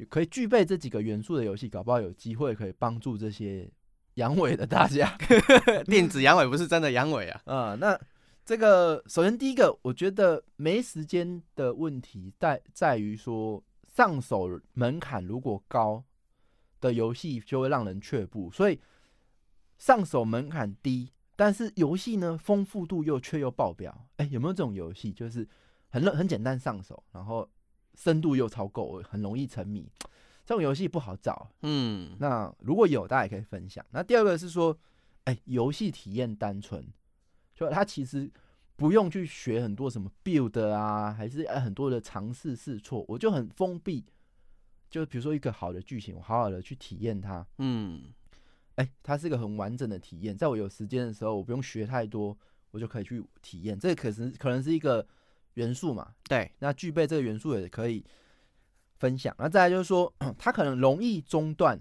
可以具备这几个元素的游戏，搞不好有机会可以帮助这些阳痿的大家。电子阳痿不是真的阳痿啊。啊、呃，那这个首先第一个，我觉得没时间的问题在在于说上手门槛如果高。的游戏就会让人却步，所以上手门槛低，但是游戏呢丰富度又却又爆表。哎、欸，有没有这种游戏？就是很很简单上手，然后深度又超够，很容易沉迷。这种游戏不好找。嗯，那如果有，大家也可以分享。那第二个是说，哎、欸，游戏体验单纯，就它其实不用去学很多什么 build 啊，还是很多的尝试试错，我就很封闭。就比如说一个好的剧情，我好好的去体验它，嗯，哎、欸，它是一个很完整的体验。在我有时间的时候，我不用学太多，我就可以去体验。这可是可能是一个元素嘛？对，那具备这个元素也可以分享。那再来就是说，它可能容易中断，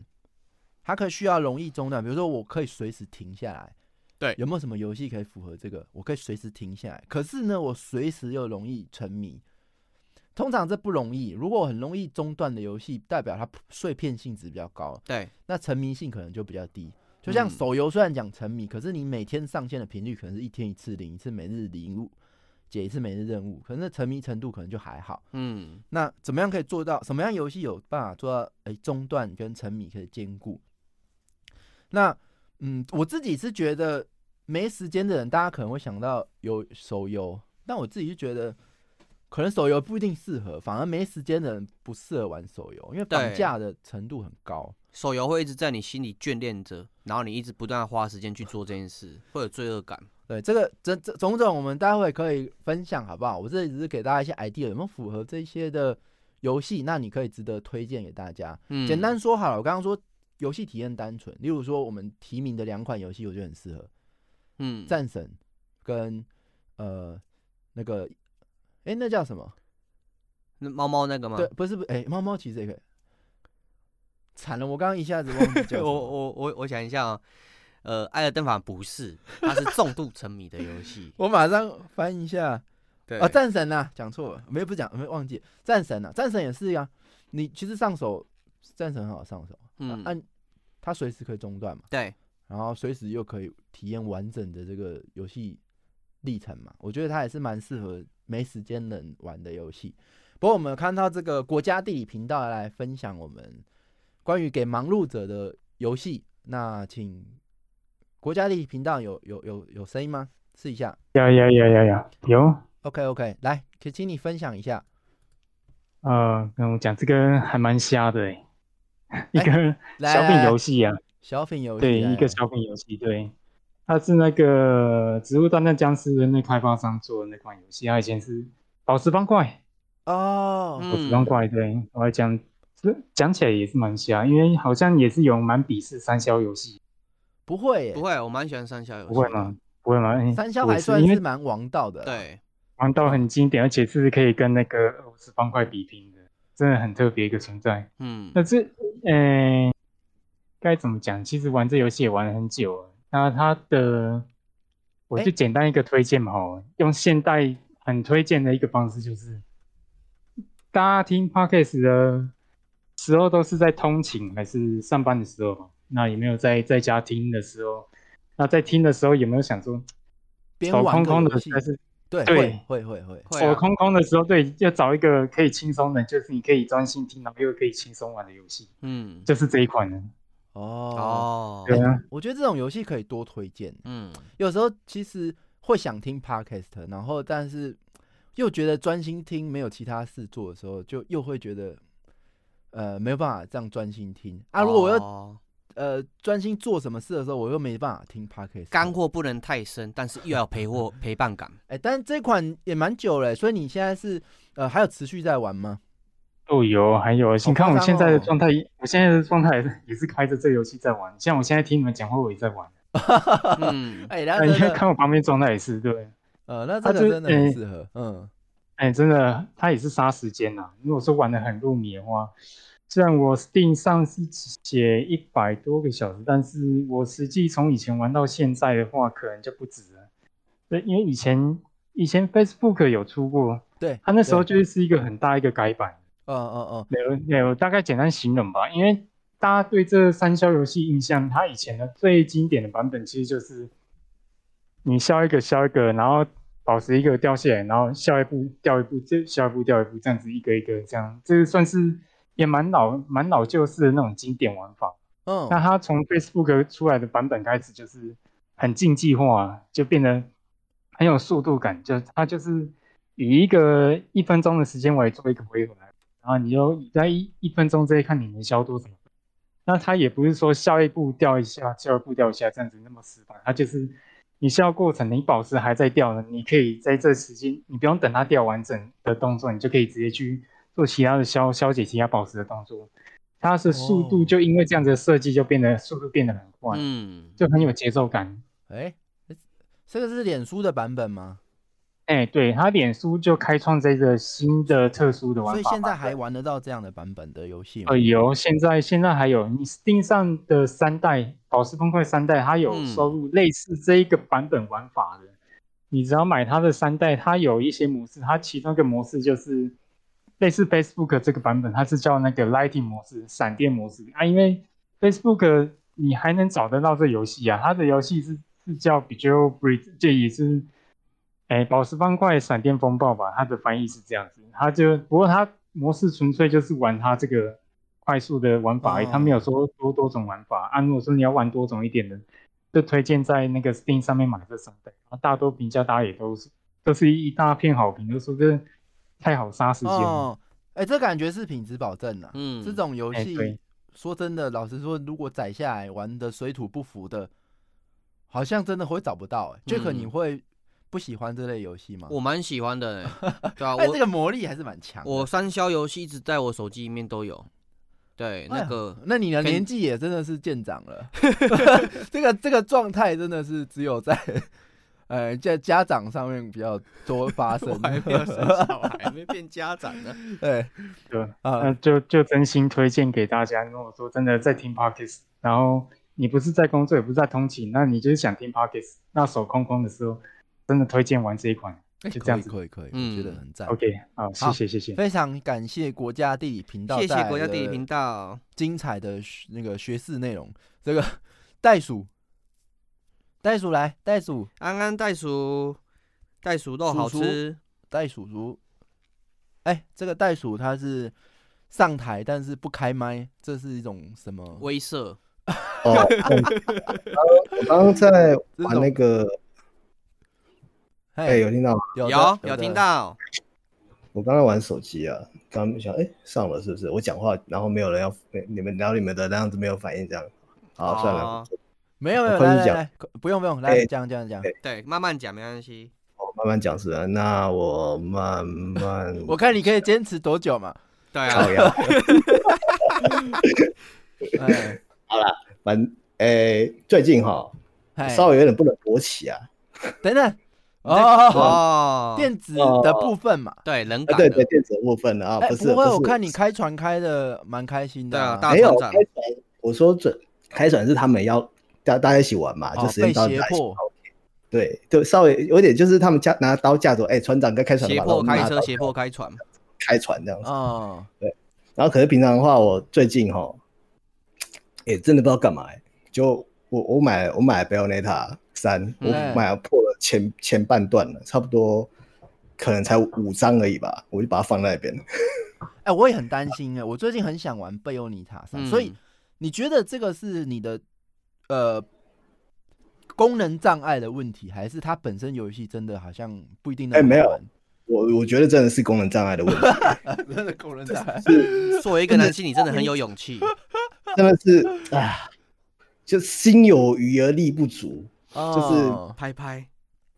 它可以需要容易中断。比如说，我可以随时停下来。对，有没有什么游戏可以符合这个？我可以随时停下来。可是呢，我随时又容易沉迷。通常这不容易。如果很容易中断的游戏，代表它碎片性质比较高。对，那沉迷性可能就比较低。就像手游，虽然讲沉迷，嗯，可是你每天上线的频率可能是一天一次，零一次每日礼物，解一次每日任务，可能那沉迷程度可能就还好。嗯，那怎么样可以做到？什么样游戏有办法做到？哎，中断跟沉迷可以兼顾？那嗯，我自己是觉得没时间的人，大家可能会想到有手游，但我自己就觉得，可能手游不一定适合，反而没时间的人不适合玩手游，因为绑架的程度很高。手游会一直在你心里眷恋着，然后你一直不断花时间去做这件事，会有罪恶感。对，这个这这种种，我们待会可以分享，好不好？我这里只是给大家一些 idea，有没有符合这些的游戏？那你可以值得推荐给大家。嗯，简单说好了，我刚刚说游戏体验单纯，例如说我们提名的两款游戏，我觉得很适合。嗯，战神跟呃那个，哎、欸，那叫什么？那猫猫那个吗？对，不是不，哎、欸，猫猫其实也可以。惨了，我刚刚一下子忘记叫。我我我我想一下啊，呃，艾尔登法不是，它是重度沉迷的游戏。我马上翻一下。对啊，战神啊，讲错了，没有不讲，没忘记。战神啊，战神也是呀。你其实上手，战神很好上手。嗯。按它随时可以中断嘛。对。然后随时又可以体验完整的这个游戏历程嘛。我觉得它也是蛮适合没时间能玩的游戏。不过我们看到这个国家地理频道来分享我们。关于给忙碌者的游戏，那请国家地理频道有有有有声音吗？试一下。有有有有有有。OK OK，来，可以请你分享一下。呃，跟我讲这个还蛮瞎的 哎，一个小品游戏啊，小品游戏，对，一个小品游戏，对，它是那个《植物大战僵尸》的那开发商做的那款游戏，它以前是宝石方块哦，宝石方块，对，我来讲。讲起来也是蛮瞎，因为好像也是有蛮鄙视三消游戏。不会，不会，我蛮喜欢三消游戏。不会吗？不会吗？欸、三消还算是蛮王道的。对，王道很经典，而且是可以跟那个俄罗斯方块比拼的，真的很特别一个存在。嗯，那这，呃、欸，该怎么讲？其实玩这游戏也玩了很久了。那它的，我就简单一个推荐嘛，欸、用现代很推荐的一个方式就是，大家听 Podcast 的。时候都是在通勤还是上班的时候？那有没有在在家听的时候？那在听的时候有没有想说，手空空的还是对对会会会手空空的时候，对，要找一个可以轻松的，就是你可以专心听，然后又可以轻松玩的游戏。嗯，就是这一款呢。哦，对啊，我觉得这种游戏可以多推荐。嗯，有时候其实会想听 Podcast，然后但是又觉得专心听没有其他事做的时候，就又会觉得。呃，没有办法这样专心听啊！如果我要、哦、呃专心做什么事的时候，我又没办法听 Podcast。干货不能太深，但是又要陪货 陪伴感。哎、欸，但是这款也蛮久了，所以你现在是呃还有持续在玩吗？哦，有，还有。你看我现在的状态，我现在的状态也是也是开着这游戏在玩。像我现在听你们讲话，我也在玩。嗯，哎、你看看我旁边状态也是对。呃，那这个真的很适合。欸、嗯。哎、欸，真的，它也是杀时间呐。如果说玩的很入迷的话，虽然我 Steam 上是写一百多个小时，但是我实际从以前玩到现在的话，可能就不止了。对，因为以前以前 Facebook 有出过，对，它那时候就是一个很大一个改版。嗯嗯嗯，没有没有，大概简单形容吧。因为大家对这三消游戏印象，它以前的最经典的版本其实就是你消一个消一个，然后。保持一个掉下来，然后下一步掉一步，就下一步掉一步，这样子一个一个这样，这个算是也蛮老蛮老旧式的那种经典玩法。嗯，那它从 Facebook 出来的版本开始就是很竞技化，就变得很有速度感，就它就是以一个一分钟的时间为做一个回合来，然后你就在一一分钟之内看你能消多少。那它也不是说下一步掉一下，下一步掉一下这样子那么死板，它就是。你消过程，你宝石还在掉呢，你可以在这时间，你不用等它掉完整的动作，你就可以直接去做其他的消消解其他宝石的动作。它是速度就因为这样子的设计，就变得速度变得很快，嗯，就很有节奏感。哎、欸，这个是脸书的版本吗？哎，对，他脸书就开创这个新的特殊的玩法，所以现在还玩得到这样的版本的游戏吗？呃，有，现在现在还有，你 Steam 上的三代宝石方块三代，它有收录类似这一个版本玩法的。嗯、你只要买它的三代，它有一些模式，它其中一个模式就是类似 Facebook 这个版本，它是叫那个 Lighting 模式，闪电模式啊。因为 Facebook 你还能找得到这游戏啊，它的游戏是是叫 Bejeweled Blitzz，这也是。哎，宝石方块闪电风暴吧，它的翻译是这样子，它就不过它模式纯粹就是玩它这个快速的玩法，它没有说多多种玩法。啊，如果说你要玩多种一点的，就推荐在那个 Steam 上面买这三代。啊，大多评价大家也都是都是一大片好评，都说这太好杀时间了。哦，哎，这感觉是品质保证啊。嗯，这种游戏说真的，老实说，如果载下来玩的水土不服的，好像真的会找不到。哎，Jack，你会？不喜欢这类游戏吗？我蛮喜欢的，对啊，我，这个魔力还是蛮强。我三消游戏一直在我手机里面都有。对，那个，那你的年纪也真的是渐长了。这个这个状态真的是只有在，呃，在家长上面比较多发生。还没有生小孩，还没变家长呢。对，对啊，那就就真心推荐给大家。如果说真的在听 Podcast，然后你不是在工作，也不是在通勤，那你就是想听 Podcast，那手空空的时候。真的推荐玩这一款，就这样子，可以可以，嗯、我觉得很赞。OK，好，谢谢谢谢，非常感谢国家地理频道，谢谢国家地理频道精彩的那个学士内容。这个 袋鼠，袋鼠来，袋鼠，安安袋鼠，袋鼠肉好吃，袋鼠如。哎、欸，这个袋鼠它是上台，但是不开麦，这是一种什么威慑？哦，我刚刚在玩 那个。哎，有听到吗？有有，有听到。我刚刚玩手机啊，刚刚想，哎，上了是不是？我讲话，然后没有人要，你们聊你们的，那样子没有反应，这样。好，算了。没有没有，来来来，不用不用，来讲讲讲。对，慢慢讲没关系。哦，慢慢讲是吧？那我慢慢。我看你可以坚持多久嘛？对啊。哎，好了，反哎，最近哈，稍微有点不能勃起啊。等等。哦，电子的部分嘛，对，人感对对，电子的部分啊，不是，不会，我看你开船开的蛮开心的，没有开船，我说这开船是他们要大大家一起玩嘛，就时间到胁迫，对，就稍微有点就是他们架拿刀架着，哎，船长该开船了，胁迫开车，胁迫开船，开船这样子。啊，对，然后可是平常的话，我最近哈，也，真的不知道干嘛，就我我买我买 Bayonetta 三，我买了破了。前前半段了，差不多可能才五张而已吧，我就把它放在那边。哎、欸，我也很担心哎，我最近很想玩贝欧尼塔三，所以你觉得这个是你的呃功能障碍的问题，还是它本身游戏真的好像不一定能？哎、欸，没有，我我觉得真的是功能障碍的问题，真的功能障碍。是作为一个男性，你真的很有勇气，真的是啊，就心有余而力不足，哦、就是拍拍。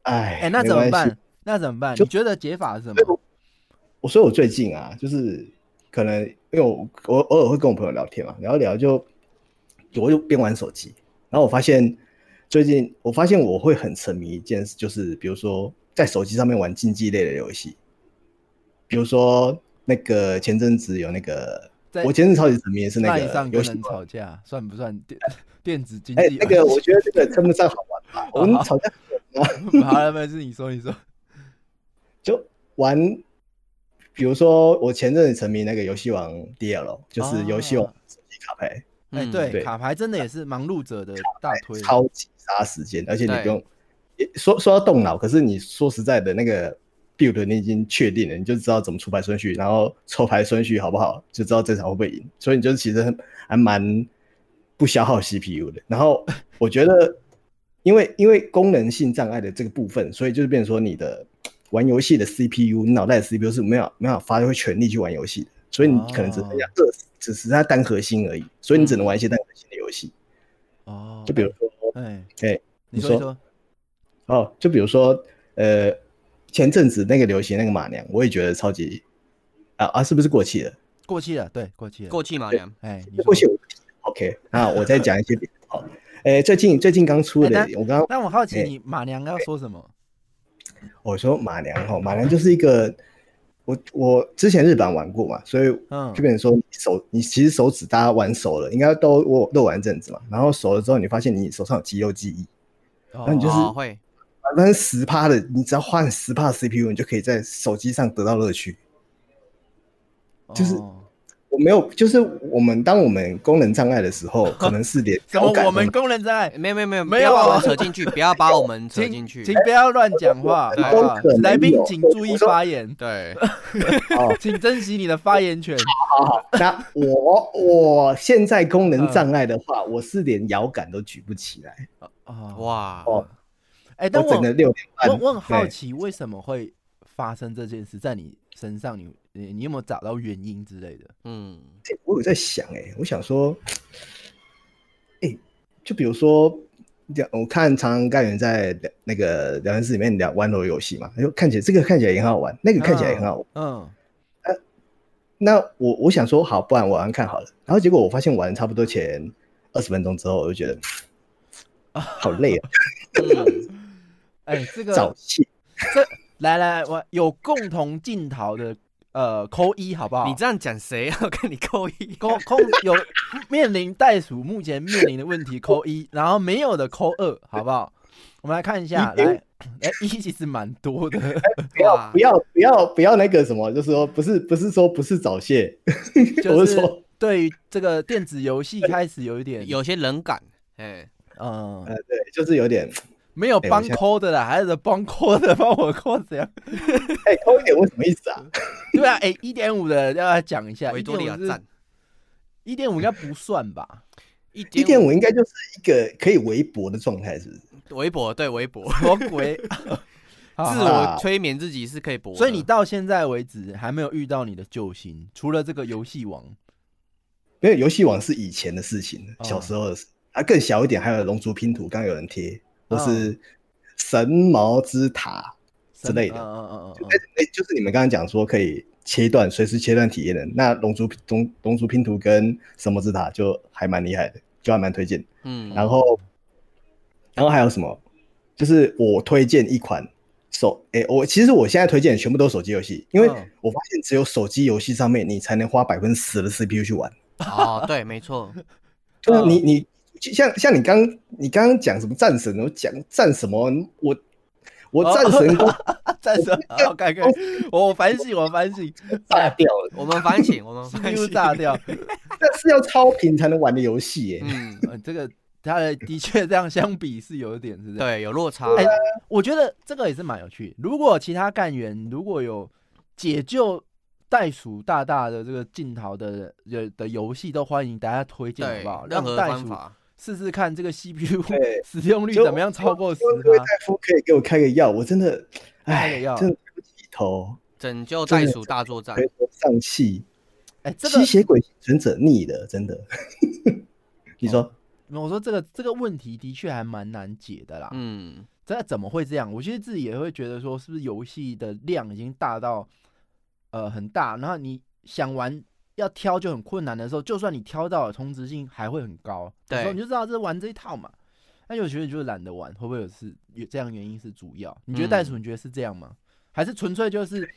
哎，哎，那怎么办？那怎么办？你觉得解法是什么？我所以我最近啊，就是可能因为我我偶尔会跟我朋友聊天嘛，聊一聊就我就边玩手机，然后我发现最近我发现我会很沉迷一件事，就是比如说在手机上面玩竞技类的游戏，比如说那个前阵子有那个，我前阵子超级沉迷的是那个游戏吵架，算不算电 电子竞技？哎，那个我觉得这个称不上好 我们吵架。好了，没事，你说，你说，就玩，比如说我前阵子沉迷那个游戏王 DL，就是游戏王手机卡牌。哎，对，卡牌真的也是忙碌者的大推，超级杀时间，而且你不用说说要动脑，可是你说实在的，那个 build 你已经确定了，你就知道怎么出牌顺序，然后抽牌顺序好不好，就知道这场会不会赢。所以你就其实还蛮不消耗 CPU 的。然后我觉得。因为因为功能性障碍的这个部分，所以就是变成说你的玩游戏的 CPU，你脑袋的 CPU 是没有没有发挥全力去玩游戏的，所以你可能只能这只是它单核心而已，所以你只能玩一些单核心的游戏。哦，就比如说，哎哎，你说，你说，哦，就比如说，呃，前阵子那个流行那个马娘，我也觉得超级啊啊，是不是过气了？过气了，对，过气了，过气马娘，哎，过气。OK，那我再讲一些别的。哎，最近最近刚出的，我刚刚，但我好奇你马娘要说什么？我说马娘哈，马娘就是一个，我我之前日本玩过嘛，所以就变成说手你其实手指大家玩熟了，应该都我都玩一阵子嘛，然后熟了之后你发现你手上有肌肉记忆，然后你就是会百分之十趴的，你只要换十趴 CPU，你就可以在手机上得到乐趣，就是。我没有，就是我们当我们功能障碍的时候，可能是连什么我们功能障碍？没有没有没有没有把我们扯进去，不要把我们扯进去，请不要乱讲话。来宾请注意发言。对，请珍惜你的发言权。好好好，那我我现在功能障碍的话，我是连摇杆都举不起来。啊哇哦，哎，但我我我很好奇，为什么会发生这件事在你身上？你。你你有没有找到原因之类的？嗯，我有在想、欸，哎，我想说，哎、欸，就比如说，我看常常干员在那个聊天室里面聊玩楼游戏嘛，就看起来这个看起来也很好玩，那个看起来也很好玩，嗯，嗯啊、那我我想说，好，不然我玩看好了，然后结果我发现玩差不多前二十分钟之后，我就觉得啊，好累啊，哎、嗯欸，这个早气，这来来，我有共同镜头的。呃，扣一好不好？你这样讲谁要跟你扣一？扣扣有面临袋鼠目前面临的问题 扣一，然后没有的扣二，好不好？我们来看一下，来，哎，一其实蛮多的。不要不要不要不要那个什么，就是说不是不是说不是早泄，就 是说对于这个电子游戏开始有一点有些冷感，哎，嗯，呃，对，就是有点。没有帮抠的啦，还是帮抠的帮我抠这样？哎，抠一点，为什么意思啊？对啊，哎，一点五的要来讲一下，维多利亚站，一点五应该不算吧？一点五应该就是一个可以微博的状态，是不是？微博对微博，魔鬼自我催眠自己是可以博，所以你到现在为止还没有遇到你的救星，除了这个游戏王，没有游戏王是以前的事情，小时候的事，啊，更小一点还有龙族拼图，刚刚有人贴。或是神魔之塔之类的，嗯嗯嗯嗯，哎，就是你们刚刚讲说可以切断，随时切断体验的，那龙族龙龙族拼图跟神魔之塔就还蛮厉害的，就还蛮推荐。嗯，然后，然后还有什么？就是我推荐一款手，哎，我其实我现在推荐全部都是手机游戏，因为我发现只有手机游戏上面你才能花百分之十的 CPU 去玩。哦，对，没错，就是你你。像像你刚你刚刚讲什么战神？我讲战什么？我我战神功，战神好改改，我反省我反省，炸掉了。我们反省我们反省炸掉，那是要超频才能玩的游戏耶。嗯，这个他的的确这样相比是有点是这样，对，有落差。哎，我觉得这个也是蛮有趣。如果其他干员如果有解救袋鼠大大的这个镜头的的的游戏，都欢迎大家推荐好不好？任何方法。试试看这个 CPU 使用率怎么样？超过十？各位大夫可以给我开个药，我真的，哎，药真的不起头。拯救袋鼠大作战，上气。哎，这个吸血鬼幸存者逆的，真的。你说？我说这个这个问题的确还蛮难解的啦。嗯，这怎么会这样？我其实自己也会觉得说，是不是游戏的量已经大到呃很大，然后你想玩。要挑就很困难的时候，就算你挑到了，同质性还会很高。对，你就知道这是玩这一套嘛。那有些人就是懒得玩，会不会有是有这样原因是主要？你觉得袋鼠，你觉得是这样吗？嗯、还是纯粹就是？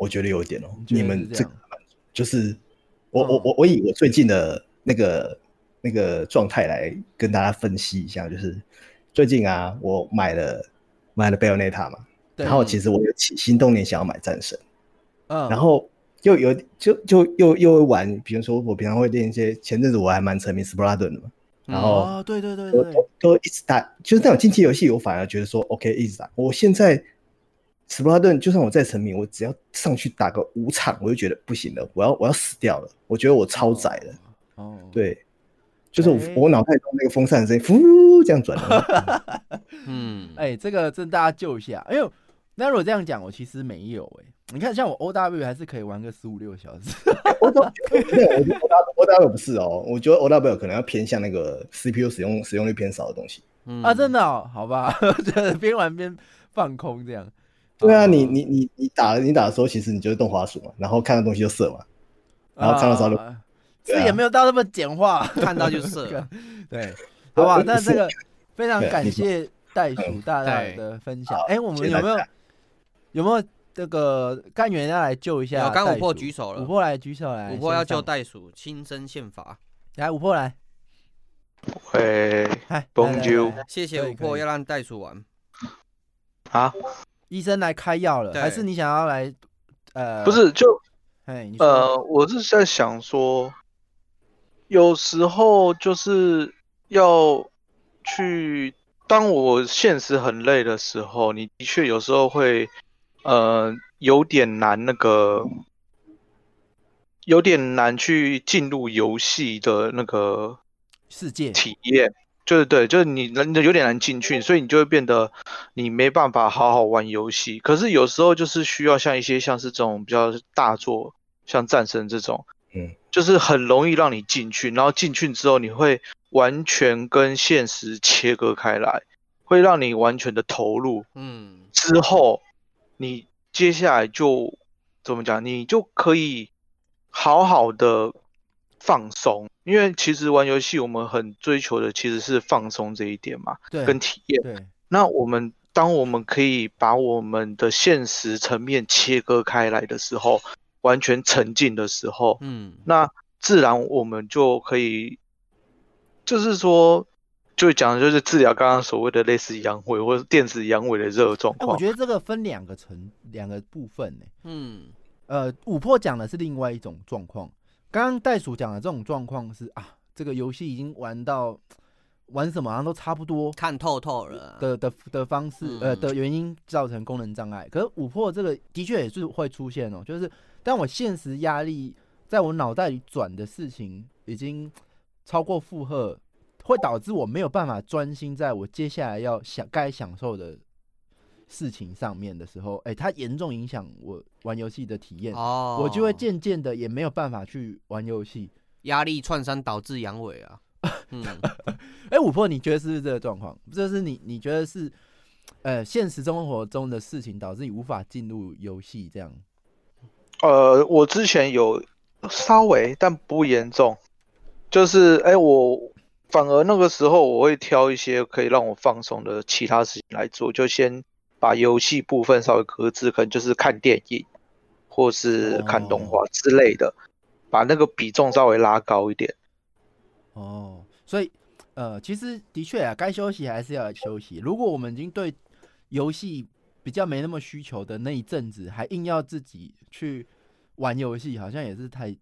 我觉得有一点哦。你们这个就是我我我我以我最近的那个那个状态来跟大家分析一下，就是最近啊，我买了买了贝欧内塔嘛，然后其实我有起心动念想要买战神，嗯，然后。就有就就又又会玩，比如说我平常会练一些，前阵子我还蛮沉迷斯普拉遁的嘛，然后、哦、对对对对，都都一直打，就是那种竞技游戏，我反而觉得说 OK 一直打。我现在斯普拉遁就算我再沉迷，我只要上去打个五场，我就觉得不行了，我要我要死掉了，我觉得我超载了。哦，对，就是我、欸、我脑袋中那个风扇声音，呼这样转的。嗯，哎、欸，这个真大家救一下，哎呦，那如果这样讲，我其实没有哎、欸。你看，像我 O W 还是可以玩个十五六个小时。我觉得 O W 不是哦，我觉得 O W 可能要偏向那个 C P U 使用使用率偏少的东西。嗯、啊，真的哦，好吧，就是边玩边放空这样。对啊，你你你你打你打的时候，其实你就是动滑鼠嘛，然后看到东西就射嘛，然后看到时候就，这、啊、也没有到那么简化，看到就射。对，好吧，那这个非常感谢袋鼠大大的分享。哎、欸，我们有没有？有没有这个干员要来救一下？刚五破举手了，五破来举手来，五破要救袋鼠，亲身宪法，来五破来。喂，嗨，Bonjour，谢谢五破要让袋鼠玩。啊，医生来开药了，还是你想要来？呃，不是，就，呃，我是在想说，有时候就是要去，当我现实很累的时候，你的确有时候会，呃，有点难那个，有点难去进入游戏的那个。世界体验就是对，就是你人有点难进去，所以你就会变得你没办法好好玩游戏。可是有时候就是需要像一些像是这种比较大作，像战神这种，嗯，就是很容易让你进去，然后进去之后你会完全跟现实切割开来，会让你完全的投入，嗯，之后你接下来就怎么讲，你就可以好好的。放松，因为其实玩游戏我们很追求的其实是放松这一点嘛，对，跟体验。对，那我们当我们可以把我们的现实层面切割开来的时候，完全沉浸的时候，嗯，那自然我们就可以，就是说，就讲的就是治疗刚刚所谓的类似阳痿或者电子阳痿的这个状况。我觉得这个分两个层，两个部分呢。嗯，呃，五破讲的是另外一种状况。刚刚袋鼠讲的这种状况是啊，这个游戏已经玩到玩什么好像都差不多，看透透了的的的方式，嗯、呃的原因造成功能障碍。可是五破这个的确也是会出现哦，就是当我现实压力在我脑袋里转的事情已经超过负荷，会导致我没有办法专心在我接下来要享该享受的事情上面的时候，哎、欸，它严重影响我玩游戏的体验，哦，我就会渐渐的也没有办法去玩游戏，压力串山导致阳痿啊。嗯，哎、欸，五婆，你觉得是不是这个状况？这是你你觉得是，呃，现实生活中的事情导致你无法进入游戏这样？呃，我之前有稍微，但不严重，就是哎、欸，我反而那个时候我会挑一些可以让我放松的其他事情来做，就先。把游戏部分稍微搁置，可能就是看电影，或是看动画之类的，哦，把那个比重稍微拉高一点。哦，所以呃，其实的确啊，该休息还是要休息。如果我们已经对游戏比较没那么需求的那一阵子，还硬要自己去玩游戏，好像也是太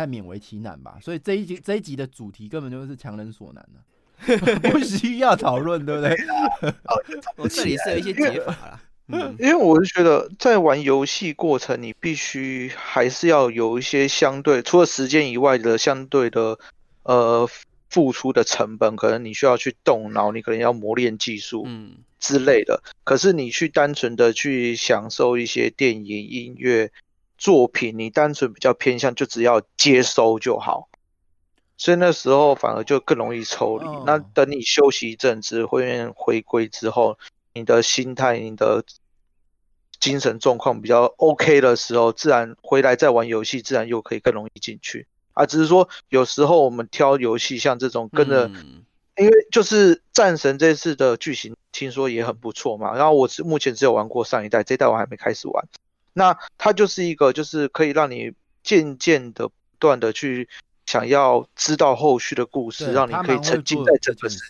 太勉为其难吧。所以这一集这一集的主题根本就是强人所难了。不需要讨论，对不对？我这里是有一些 解法啦。嗯，因为我是觉得，在玩游戏过程，你必须还是要有一些相对，除了时间以外的相对的呃付出的成本，可能你需要去动脑，你可能要磨练技术，嗯之类的。可是你去单纯的去享受一些电影、音乐作品，你单纯比较偏向就只要接收就好。所以那时候反而就更容易抽离。Oh. 那等你休息一阵子，会回归之后，你的心态、你的精神状况比较 OK 的时候，自然回来再玩游戏，自然又可以更容易进去。啊，只是说有时候我们挑游戏，像这种跟着，嗯、因为就是战神这次的剧情听说也很不错嘛。然后我是目前只有玩过上一代，这一代我还没开始玩。那它就是一个，就是可以让你渐渐的不断的去。想要知道后续的故事，让你可以沉浸在这个事，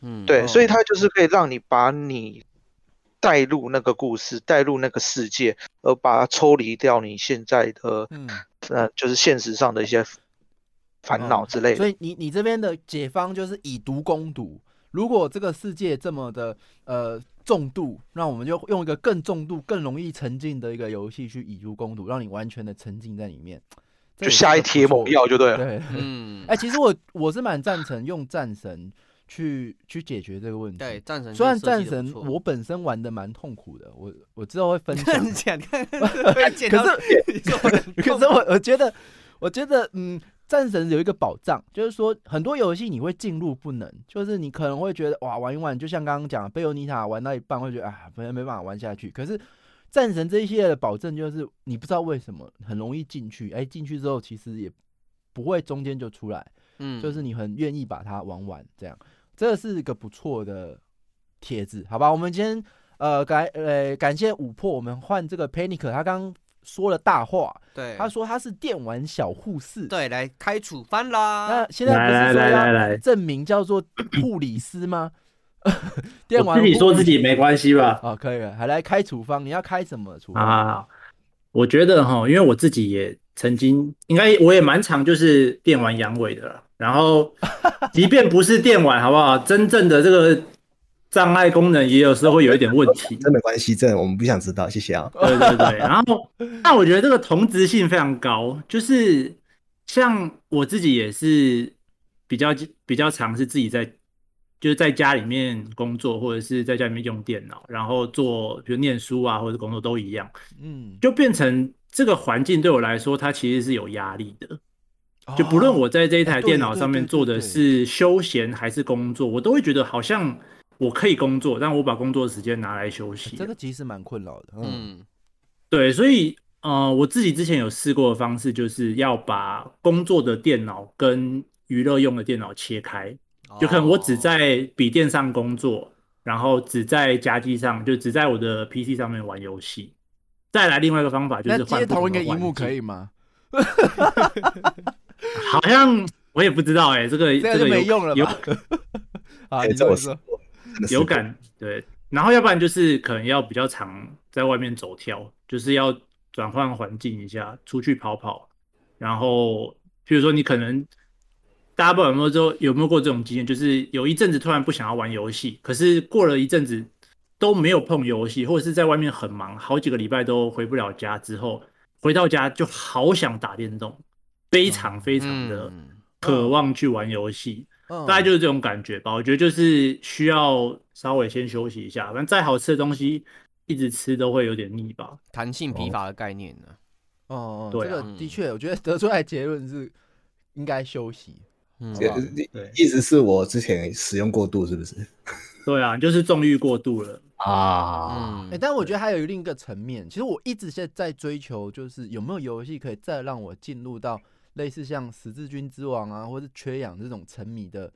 嗯，对，所以它就是可以让你把你带入那个故事，带入那个世界，而把它抽离掉你现在的，嗯，呃，就是现实上的一些烦恼之类的。所以你你这边的解方就是以毒攻毒。如果这个世界这么的呃重度，那我们就用一个更重度、更容易沉浸的一个游戏去以毒攻毒，让你完全的沉浸在里面。就下一贴猛药就对了。对，嗯，哎、欸，其实我我是蛮赞成用战神去去解决这个问题。对，战神虽然战神我本身玩的蛮痛苦的，我我之后会分享。可是可是我我觉得我觉得嗯，战神有一个保障，就是说很多游戏你会进入不能，就是你可能会觉得哇玩一玩，就像刚刚讲贝欧尼塔玩到一半会觉得啊，没没办法玩下去，可是。战神这一系列的保证就是，你不知道为什么很容易进去，哎、欸，进去之后其实也不会中间就出来，嗯，就是你很愿意把它玩完，这样，这个是一个不错的帖子，好吧？我们今天呃感呃感谢五破，我们换这个 Panic，他刚说了大话，对，他说他是电玩小护士，对，来开处方啦。那现在不是说要证明叫做护理师吗？电玩自己说自己没关系吧？哦，可以了，还来开处方，你要开什么处方啊？我觉得哈，因为我自己也曾经，应该我也蛮常就是电玩阳痿的了。然后，即便不是电玩，好不好？真正的这个障碍功能也有时候会有一点问题。真没关系，这我们不想知道，谢谢啊。对对对。然后，那我觉得这个同质性非常高，就是像我自己也是比较比较常是自己在就是在家里面工作，或者是在家里面用电脑，然后做比如念书啊，或者工作都一样。嗯，就变成这个环境对我来说，它其实是有压力的。就不论我在这一台电脑上面做的是休闲还是工作，我都会觉得好像我可以工作，但我把工作的时间拿来休息，这个其实蛮困扰的。嗯，对，所以呃，我自己之前有试过的方式，就是要把工作的电脑跟娱乐用的电脑切开，就可能我只在笔电上工作，然后只在家机上，就只在我的 PC 上面玩游戏。再来另外一个方法就是换同一个荧幕可以吗？好像我也不知道哎、欸，这个 这个没用了啊，你这么说有感对，然后要不然就是可能要比较常在外面走跳，就是要转换环境一下，出去跑跑。然后，譬如说你可能大家不知道有没有说有没有过这种经验，就是有一阵子突然不想要玩游戏，可是过了一阵子都没有碰游戏，或者是在外面很忙，好几个礼拜都回不了家，之后回到家就好想打电动。非常非常的渴望去玩游戏，嗯嗯，大概就是这种感觉吧。我觉得就是需要稍微先休息一下，反正再好吃的东西一直吃都会有点腻吧。弹性疲乏的概念呢？哦，对，这个的确，我觉得得出来结论是应该休息。嗯，对，意思是我之前使用过度，是不是？对啊，就是纵欲过度了啊。嗯，欸，但我觉得还有另一个层面，其实我一直在在追求，就是有没有游戏可以再让我进入到。类似像十字军之王啊，或是缺氧这种沉迷的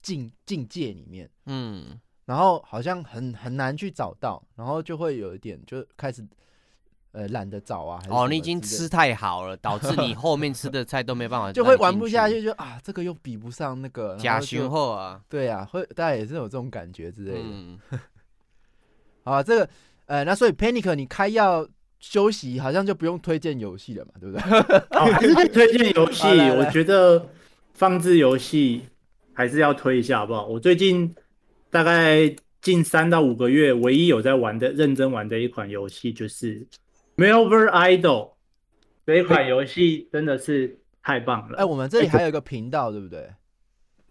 境境界里面，嗯，然后好像很很难去找到，然后就会有一点就开始呃懒得找啊。哦，你已经吃太好了，导致你 后面吃的菜都没办法，就会玩不下去，就啊这个又比不上那个假雄厚啊，对啊，会大家也是有这种感觉之类的。嗯，好啊，这个呃，那所以 Panic 你开药。休息好像就不用推荐游戏了嘛，对不对？哦，还是可以推荐游戏。我觉得放置游戏还是要推一下，好不好？我最近大概近三到五个月，唯一有在玩的、认真玩的一款游戏就是《Melver Idol》这一款游戏，真的是太棒了。哎、欸，我们这里还有一个频道，对不对？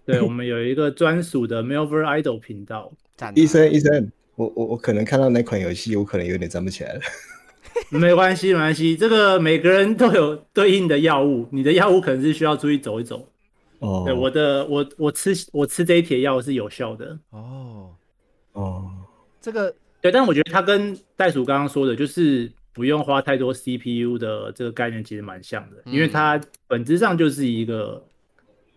对，我们有一个专属的《Melver Idol》频道。医生，医生，我我我可能看到那款游戏，我可能有点站不起来了。没关系，没关系。这个每个人都有对应的药物，你的药物可能是需要出去走一走。哦，对，我的，我我吃我吃这一帖药是有效的。哦，哦，这个对，但我觉得它跟袋鼠刚刚说的，就是不用花太多 CPU 的这个概念，其实蛮像的，因为它本质上就是一个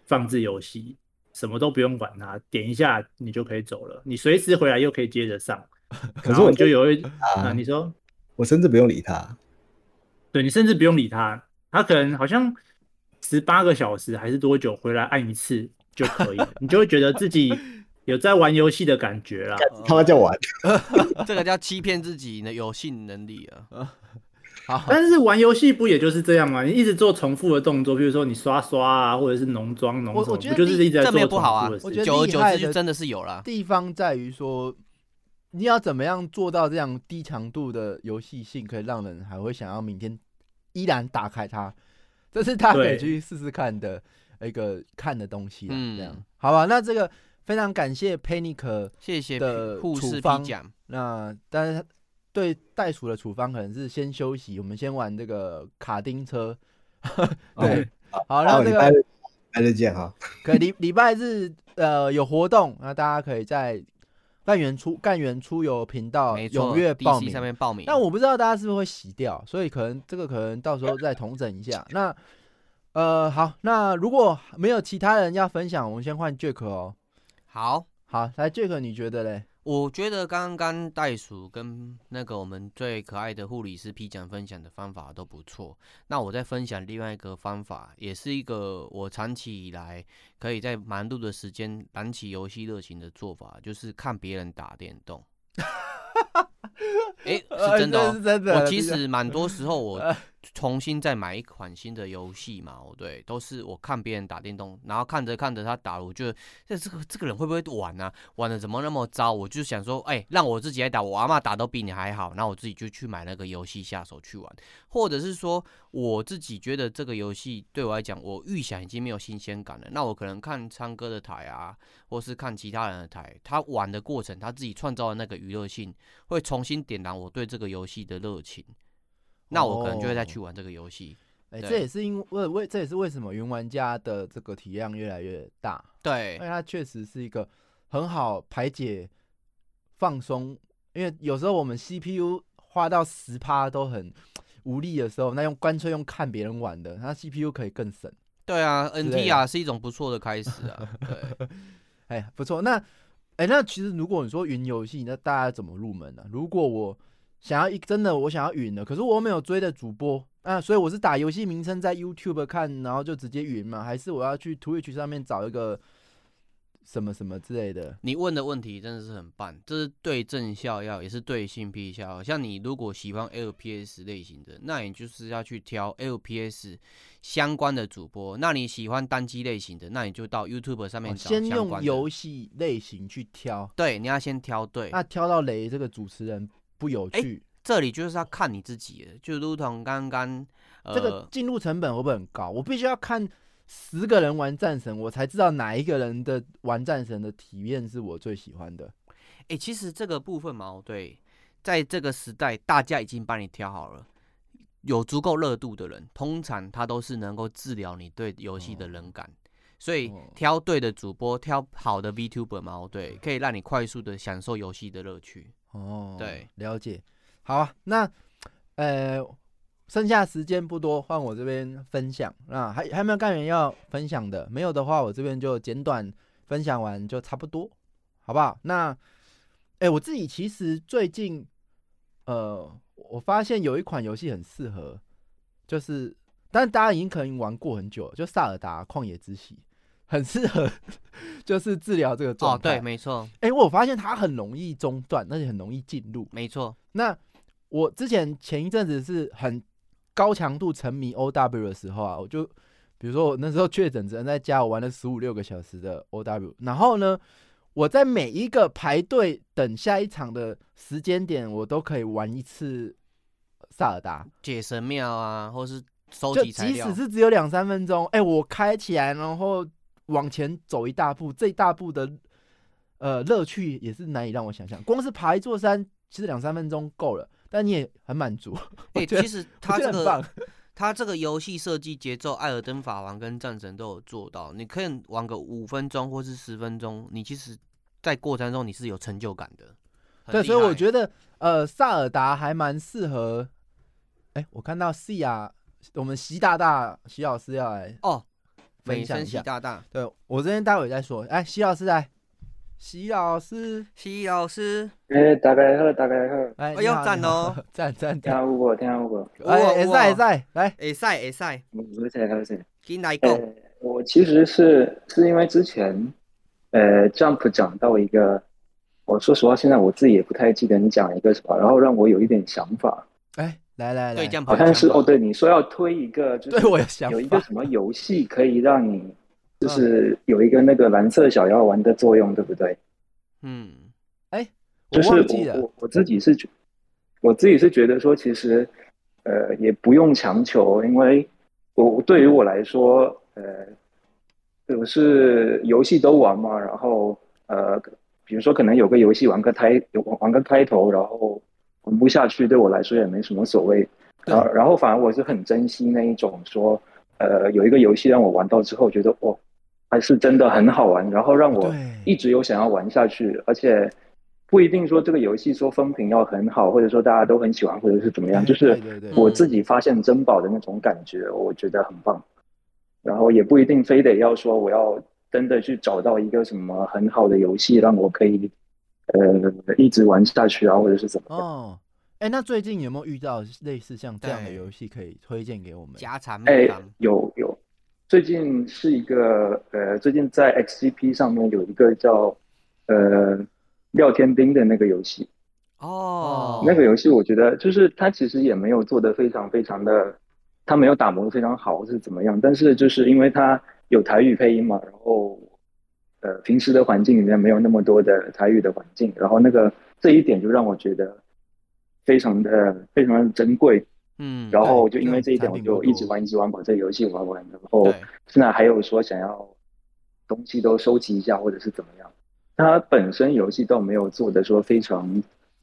放置游戏，什么都不用管它，点一下你就可以走了，你随时回来又可以接着上。可是我就有一啊，你说。我甚至不用理他，对，你甚至不用理他，他可能好像十八个小时还是多久回来按一次就可以了，你就会觉得自己有在玩游戏的感觉啦。他妈叫玩，这个叫欺骗自己的游戏能力啊。好，但是玩游戏不也就是这样吗？你一直做重复的动作，比如说你刷刷啊，或者是农庄农，我觉得不就是一直在做重复的事？这没不好啊。我觉得久而久之就真的是有了。地方在于说。你要怎么样做到这样低强度的游戏性，可以让人还会想要明天依然打开它？这是他可以去试试看的一个看的东西。嗯，这样好吧？那这个非常感谢 Panic，谢谢的处方。那但是对袋鼠的处方可能是先休息，我们先玩这个卡丁车。对，好，那这个拜拜日见哈。可礼礼拜日呃有活动，那大家可以在。干员出干员出游频道踊跃报名，上面报名。但我不知道大家是不是会洗掉，所以可能这个可能到时候再统整一下。那呃好，那如果没有其他人要分享，我们先换 Jack 哦。好，好，来 Jack，你觉得嘞？我觉得刚刚袋鼠跟那个我们最可爱的护理师 P 讲分享的方法都不错。那我再分享另外一个方法，也是一个我长期以来可以在忙碌的时间燃起游戏热情的做法，就是看别人打电动。哎、欸，是真的、喔，是真的。我其实蛮多时候我。重新再买一款新的游戏嘛？哦，对，都是我看别人打电动，然后看着看着他打，我觉得这这个这个人会不会玩啊？玩的怎么那么糟？我就想说，哎、让我自己来打，我阿嬷打都比你还好，那我自己就去买那个游戏下手去玩，或者是说我自己觉得这个游戏对我来讲，我预想已经没有新鲜感了，那我可能看唱歌的台啊，或是看其他人的台，他玩的过程，他自己创造的那个娱乐性，会重新点燃我对这个游戏的热情。那我可能就会再去玩这个游戏。哎、这也是因为为这也是为什么云玩家的这个体量越来越大。对，因为它确实是一个很好排解放松。因为有时候我们 CPU 花到十趴都很无力的时候，那用干脆用看别人玩的，那 CPU 可以更省。对啊，NT 啊是一种不错的开始啊。对，哎，不错。那哎、欸，那其实如果你说云游戏，那大家怎么入门呢、啊？如果我想要一真的，我想要云的，可是我又没有追的主播啊，所以我是打游戏名称在 YouTube 看，然后就直接云嘛，还是我要去 Twitch 上面找一个什么什么之类的？你问的问题真的是很棒，这是对症下药，也是对性癖下药。像你如果喜欢 LPS 类型的，那你就是要去挑 LPS 相关的主播；那你喜欢单机类型的，那你就到 YouTube 上面找。先用游戏类型去挑，对，你要先挑对。那挑到雷这个主持人。不有趣、欸，这里就是要看你自己的，就如同刚刚、呃、这个进入成本会不会很高？我必须要看十个人玩战神，我才知道哪一个人的玩战神的体验是我最喜欢的。哎、欸，其实这个部分嘛，对，在这个时代，大家已经帮你挑好了，有足够热度的人，通常他都是能够治疗你对游戏的冷感，哦、所以挑对的主播，挑好的 VTuber 嘛，对，可以让你快速的享受游戏的乐趣。哦，对，了解。好啊，那呃，剩下时间不多，换我这边分享。那还还有没有干员要分享的？没有的话，我这边就简短分享完就差不多，好不好？那，哎、欸，我自己其实最近，呃，我发现有一款游戏很适合，就是，但大家已经可能玩过很久了，就《萨尔达旷野之息》。很适合，就是治疗这个状态。哦，对，没错。哎、欸，我发现它很容易中断，而且很容易进入。没错。那我之前前一阵子是很高强度沉迷 OW 的时候啊，我就比如说我那时候确诊只能在家，我玩了十五六个小时的 OW。然后呢，我在每一个排队等下一场的时间点，我都可以玩一次萨尔达解神庙啊，或是收集材料。即使是只有两三分钟，哎、欸，我开起来，然后。往前走一大步，这一大步的呃乐趣也是难以让我想象。光是爬一座山，其实两三分钟够了，但你也很满足。哎、欸，其实 他这个 他这个游戏设计节奏，《艾尔登法王》跟《战神》都有做到。你可以玩个五分钟或是十分钟，你其实，在过程中你是有成就感的。对，所以我觉得呃，萨尔达还蛮适合。哎、欸，我看到 C 啊，我们习大大习老师要来哦。分享一下，大大，对我这边待会再说。哎，习老师来，习老师，习老师，哎，大家好，大家好，哎呦，赞哦，赞赞，听有无？听有无？哎，会使会使，来，会使会使，会使会使，进来讲。我其实是是因为之前，呃，Jump 讲到一个，我说实话，现在我自己也不太记得你讲一个什么，然后让我有一点想法。哎。来来来，好像是哦，对，你说要推一个，就是有一个什么游戏可以让你，就是有一个那个蓝色小药丸的作用，对不对？嗯，哎，就是我我我自己是觉，我自己是觉得说，其实呃也不用强求，因为我对于我来说，呃，我是游戏都玩嘛，然后呃，比如说可能有个游戏玩个开，玩玩个开头，然后。玩不下去，对我来说也没什么所谓。然后，然后反而我是很珍惜那一种说，呃，有一个游戏让我玩到之后觉得哦，还是真的很好玩，然后让我一直有想要玩下去。而且不一定说这个游戏说风评要很好，或者说大家都很喜欢，或者是怎么样，就是我自己发现珍宝的那种感觉，我觉得很棒。然后也不一定非得要说我要真的去找到一个什么很好的游戏让我可以。呃一直玩下去啊，或者是怎么样。哦，哎，那最近有没有遇到类似像这样的游戏可以推荐给我们？家常哎，有有，最近是一个呃，最近在 XGP 上面有一个叫呃廖天兵的那个游戏。哦，那个游戏我觉得就是它其实也没有做的非常非常的，它没有打磨的非常好是怎么样，但是就是因为它有台语配音嘛，然后呃平时的环境里面没有那么多的台语的环境，然后那个这一点就让我觉得非常的非常的珍贵，嗯，然后就因为这一点我就一直玩一直玩把这个游戏玩完，然后现在还有说想要东西都收集一下或者是怎么样，它本身游戏倒没有做的说非常。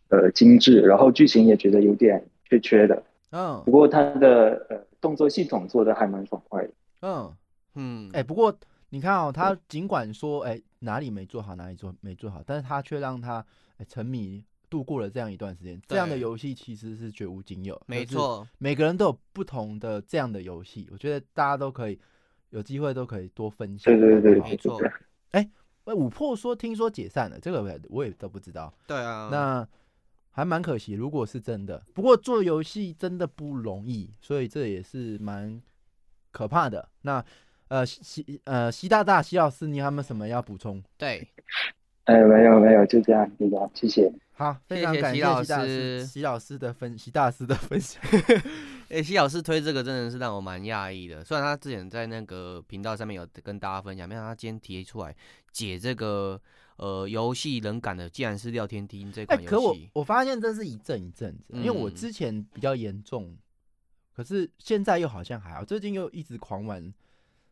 呃，精致，然后剧情也觉得有点缺缺的，嗯，不过它的呃动作系统做的还蛮爽快的，嗯。嗯，哎、欸，不过你看哦，他尽管说哎、欸、哪里没做好，哪里做没做好，但是他却让他、欸、沉迷度过了这样一段时间，这样的游戏其实是绝无仅有，没错，每个人都有不同的这样的游戏，我觉得大家都可以有机会都可以多分享，对对对，没错，哎、五破说听说解散了，这个我也都不知道，对啊，那。还蛮可惜，如果是真的，不过做游戏真的不容易，所以这也是蛮可怕的。那呃，习呃习大大、习老师，你有没有什么要补充？对，哎，没有没有，就这样，就这样，谢谢。好，非常感谢习老师、习老师的分习大师的分享。哎，习老师推这个真的是让我蛮讶异的，虽然他之前在那个频道上面有跟大家分享，没想到他今天提出来解这个。呃，游戏冷感的，竟然是廖天丁这款游戏。可我我发现这是一阵一阵子，嗯，因为我之前比较严重，可是现在又好像还好，最近又一直狂玩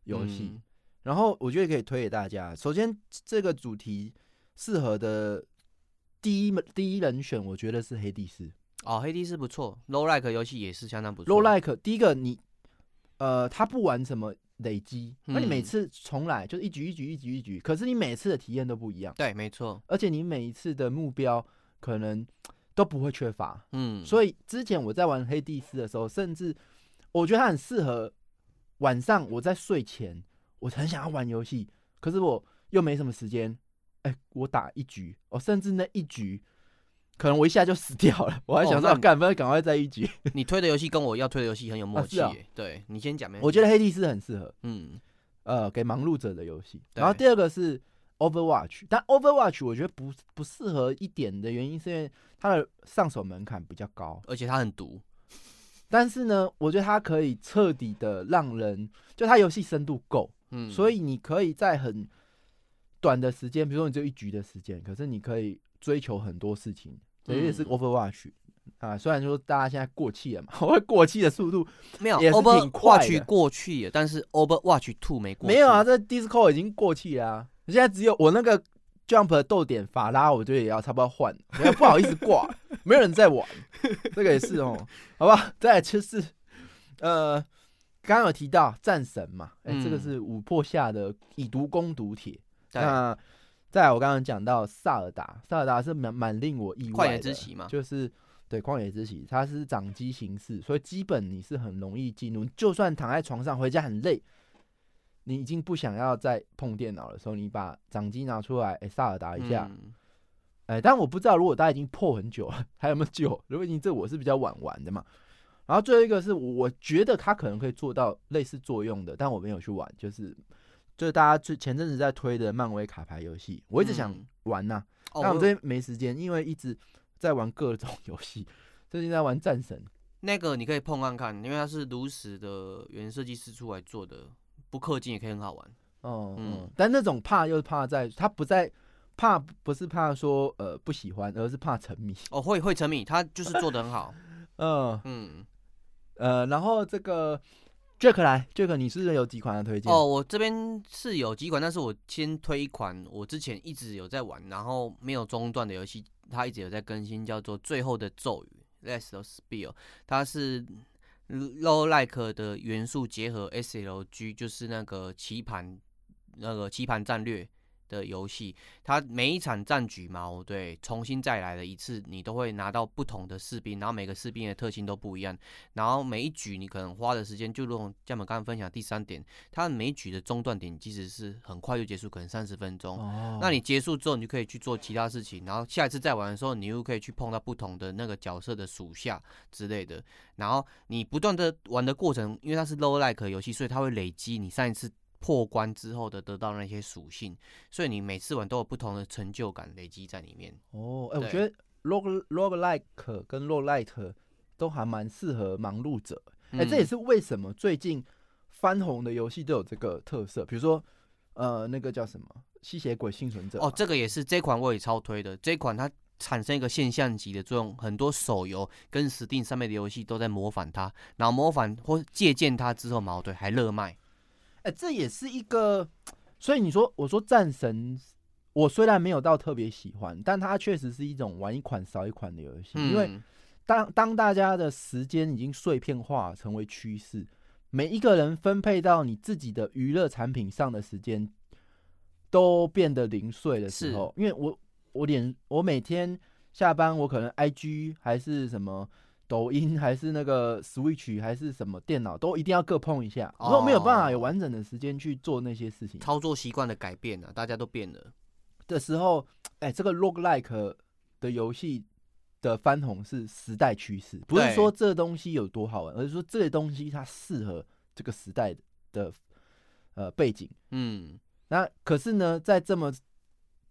游戏，嗯。然后我觉得可以推给大家。首先，这个主题适合的第一第一人选，我觉得是黑帝斯。哦，黑帝斯不错，low like 游戏也是相当不错。low like 第一个你，呃，他不玩什么。累积，那你每次重来就是一局一局一局一局，可是你每次的体验都不一样。对，没错。而且你每一次的目标可能都不会缺乏。嗯，所以之前我在玩黑帝斯的时候，甚至我觉得它很适合晚上我在睡前，我很想要玩游戏，可是我又没什么时间。哎、欸，我打一局，我甚至那一局。可能我一下就死掉了，我还想说赶快赶快在一局。你推的游戏跟我要推的游戏很有默契、欸啊哦，对你先讲。我觉得黑帝斯很适合，嗯，呃，给忙碌者的游戏。然后第二个是 Overwatch，但 Overwatch 我觉得不不适合一点的原因是因为它的上手门槛比较高，而且它很毒。但是呢，我觉得它可以彻底的让人，就它游戏深度够，嗯，所以你可以在很短的时间，比如说你只有一局的时间，可是你可以。追求很多事情，这也是 Overwatch、嗯、啊。虽然说大家现在过气了嘛，我过气的速度没有也是挺快过去了，但是 Overwatch Two 没过。没有啊，这 Discord 已经过气了啊。现在只有我那个 Jump 的逗点法拉，我觉得也要差不多换。不好意思挂，没有人在玩。这个也是哦，好吧。再来就是，呃，刚刚有提到战神嘛，哎、这个是五破下的以毒攻毒铁。那再来，我刚刚讲到萨尔达，萨尔达是蛮蛮令我意外的，旷野之息嘛，就是对旷野之息，它是掌机形式，所以基本你是很容易进入，就算躺在床上回家很累，你已经不想要再碰电脑的时候，你把掌机拿出来，哎、欸，萨尔达一下，哎、嗯欸，但我不知道如果大家已经破很久了，还有没有救？如果你这我是比较晚玩的嘛，然后最后一个是我觉得它可能可以做到类似作用的，但我没有去玩，就是。就是大家最前阵子在推的漫威卡牌游戏，我一直想玩呐、啊嗯，但我这边没时间，因为一直在玩各种游戏。最近在玩战神，那个你可以碰看看，因为它是如实的原设计师出来做的，不氪金也可以很好玩。哦，嗯，但那种怕又怕在，他不在怕不是怕说呃不喜欢，而是怕沉迷。哦，会会沉迷，他就是做的很好。嗯嗯呃，然后这个。Jack 来，Jack，你是有几款的推荐？哦，我这边是有几款，但是我先推一款我之前一直有在玩，然后没有中断的游戏，它一直有在更新，叫做《最后的咒语》（Last of Spell）。它是 low like 的元素结合 SLG，就是那个棋盘那个棋盘战略的游戏，它每一场战局嘛，对，重新再来的一次，你都会拿到不同的士兵，然后每个士兵的特性都不一样，然后每一局你可能花的时间，就如同像我们刚刚分享第三点，它每一局的中断点其实是很快就结束，可能三十分钟。哦。那你结束之后，你就可以去做其他事情，然后下一次再玩的时候，你又可以去碰到不同的那个角色的属下之类的，然后你不断的玩的过程，因为它是 roguelike 游戏，所以它会累积你上一次。破关之后的得到那些属性，所以你每次玩都有不同的成就感累积在里面。哦，哎、欸，我觉得 rogue roguelike 跟 roguelite 都还蛮适合忙碌者。哎、欸，这也是为什么最近翻红的游戏都有这个特色。比如说，呃，那个叫什么《吸血鬼幸存者》哦，这个也是这款我也超推的。这款它产生一个现象级的作用，很多手游跟 Steam 上面的游戏都在模仿它，然后模仿或借鉴它之后，矛盾还热卖。哎、欸，这也是一个，所以你说，我说战神，我虽然没有到特别喜欢，但它确实是一种玩一款少一款的游戏。嗯、因为当当大家的时间已经碎片化成为趋势，每一个人分配到你自己的娱乐产品上的时间都变得零碎的时候，因为我我连我每天下班，我可能 IG 还是什么。抖音 还是那个 Switch 还是什么电脑，都一定要各碰一下，然后没有办法有完整的时间去做那些事情。操作习惯的改变啊，大家都变了的时候，哎，这个 Roguelike 的游戏的翻红是时代趋势，不是说这东西有多好玩，而是说这个东西它适合这个时代的呃背景。嗯，那可是呢，在这么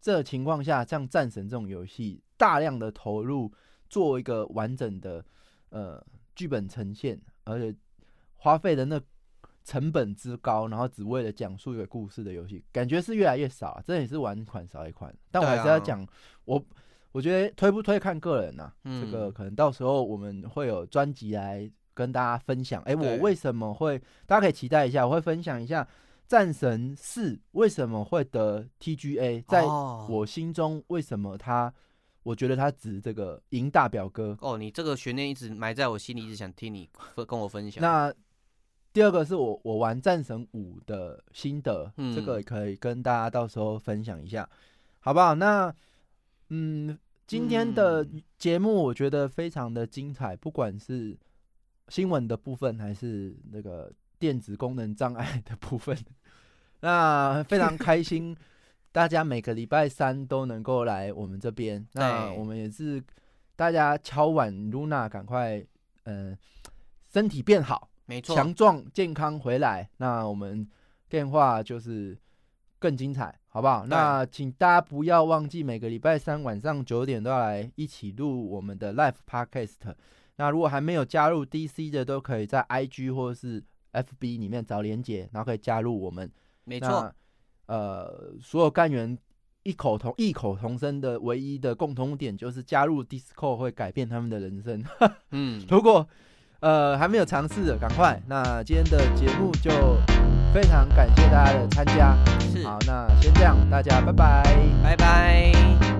这情况下，像战神这种游戏，大量的投入做一个完整的。呃，剧本呈现，而且花费的那成本之高，然后只为了讲述一个故事的游戏，感觉是越来越少。啊这也是玩一款少一款，但我还是要讲，我我觉得推不推看个人呐、啊嗯。这个可能到时候我们会有专辑来跟大家分享。哎、欸，我为什么会？大家可以期待一下，我会分享一下《战神四》为什么会得 TGA，在我心中为什么它。我觉得他指这个赢大表哥哦，你这个悬念一直埋在我心里，一直想听你分跟我分享。那第二个是我我玩战神五的心得，嗯，这个也可以跟大家到时候分享一下，好不好？那嗯，今天的节目我觉得非常的精彩，不管是新闻的部分还是那个电子功能障碍的部分，那非常开心。大家每个礼拜三都能够来我们这边，那我们也是大家敲碗 Luna 赶快，嗯、呃，身体变好，没错，强壮健康回来，那我们电话就是更精彩，好不好？那请大家不要忘记每个礼拜三晚上九点都要来一起录我们的 Live Podcast。那如果还没有加入 DC 的，都可以在 IG 或是 FB 里面找连结，然后可以加入我们，没错。呃，所有干员异口同异口同声的唯一的共同点就是加入 Discord 会改变他们的人生。嗯，如果呃还没有尝试的，赶快。那今天的节目就非常感谢大家的参加。是，好，那先这样，大家拜拜，拜拜。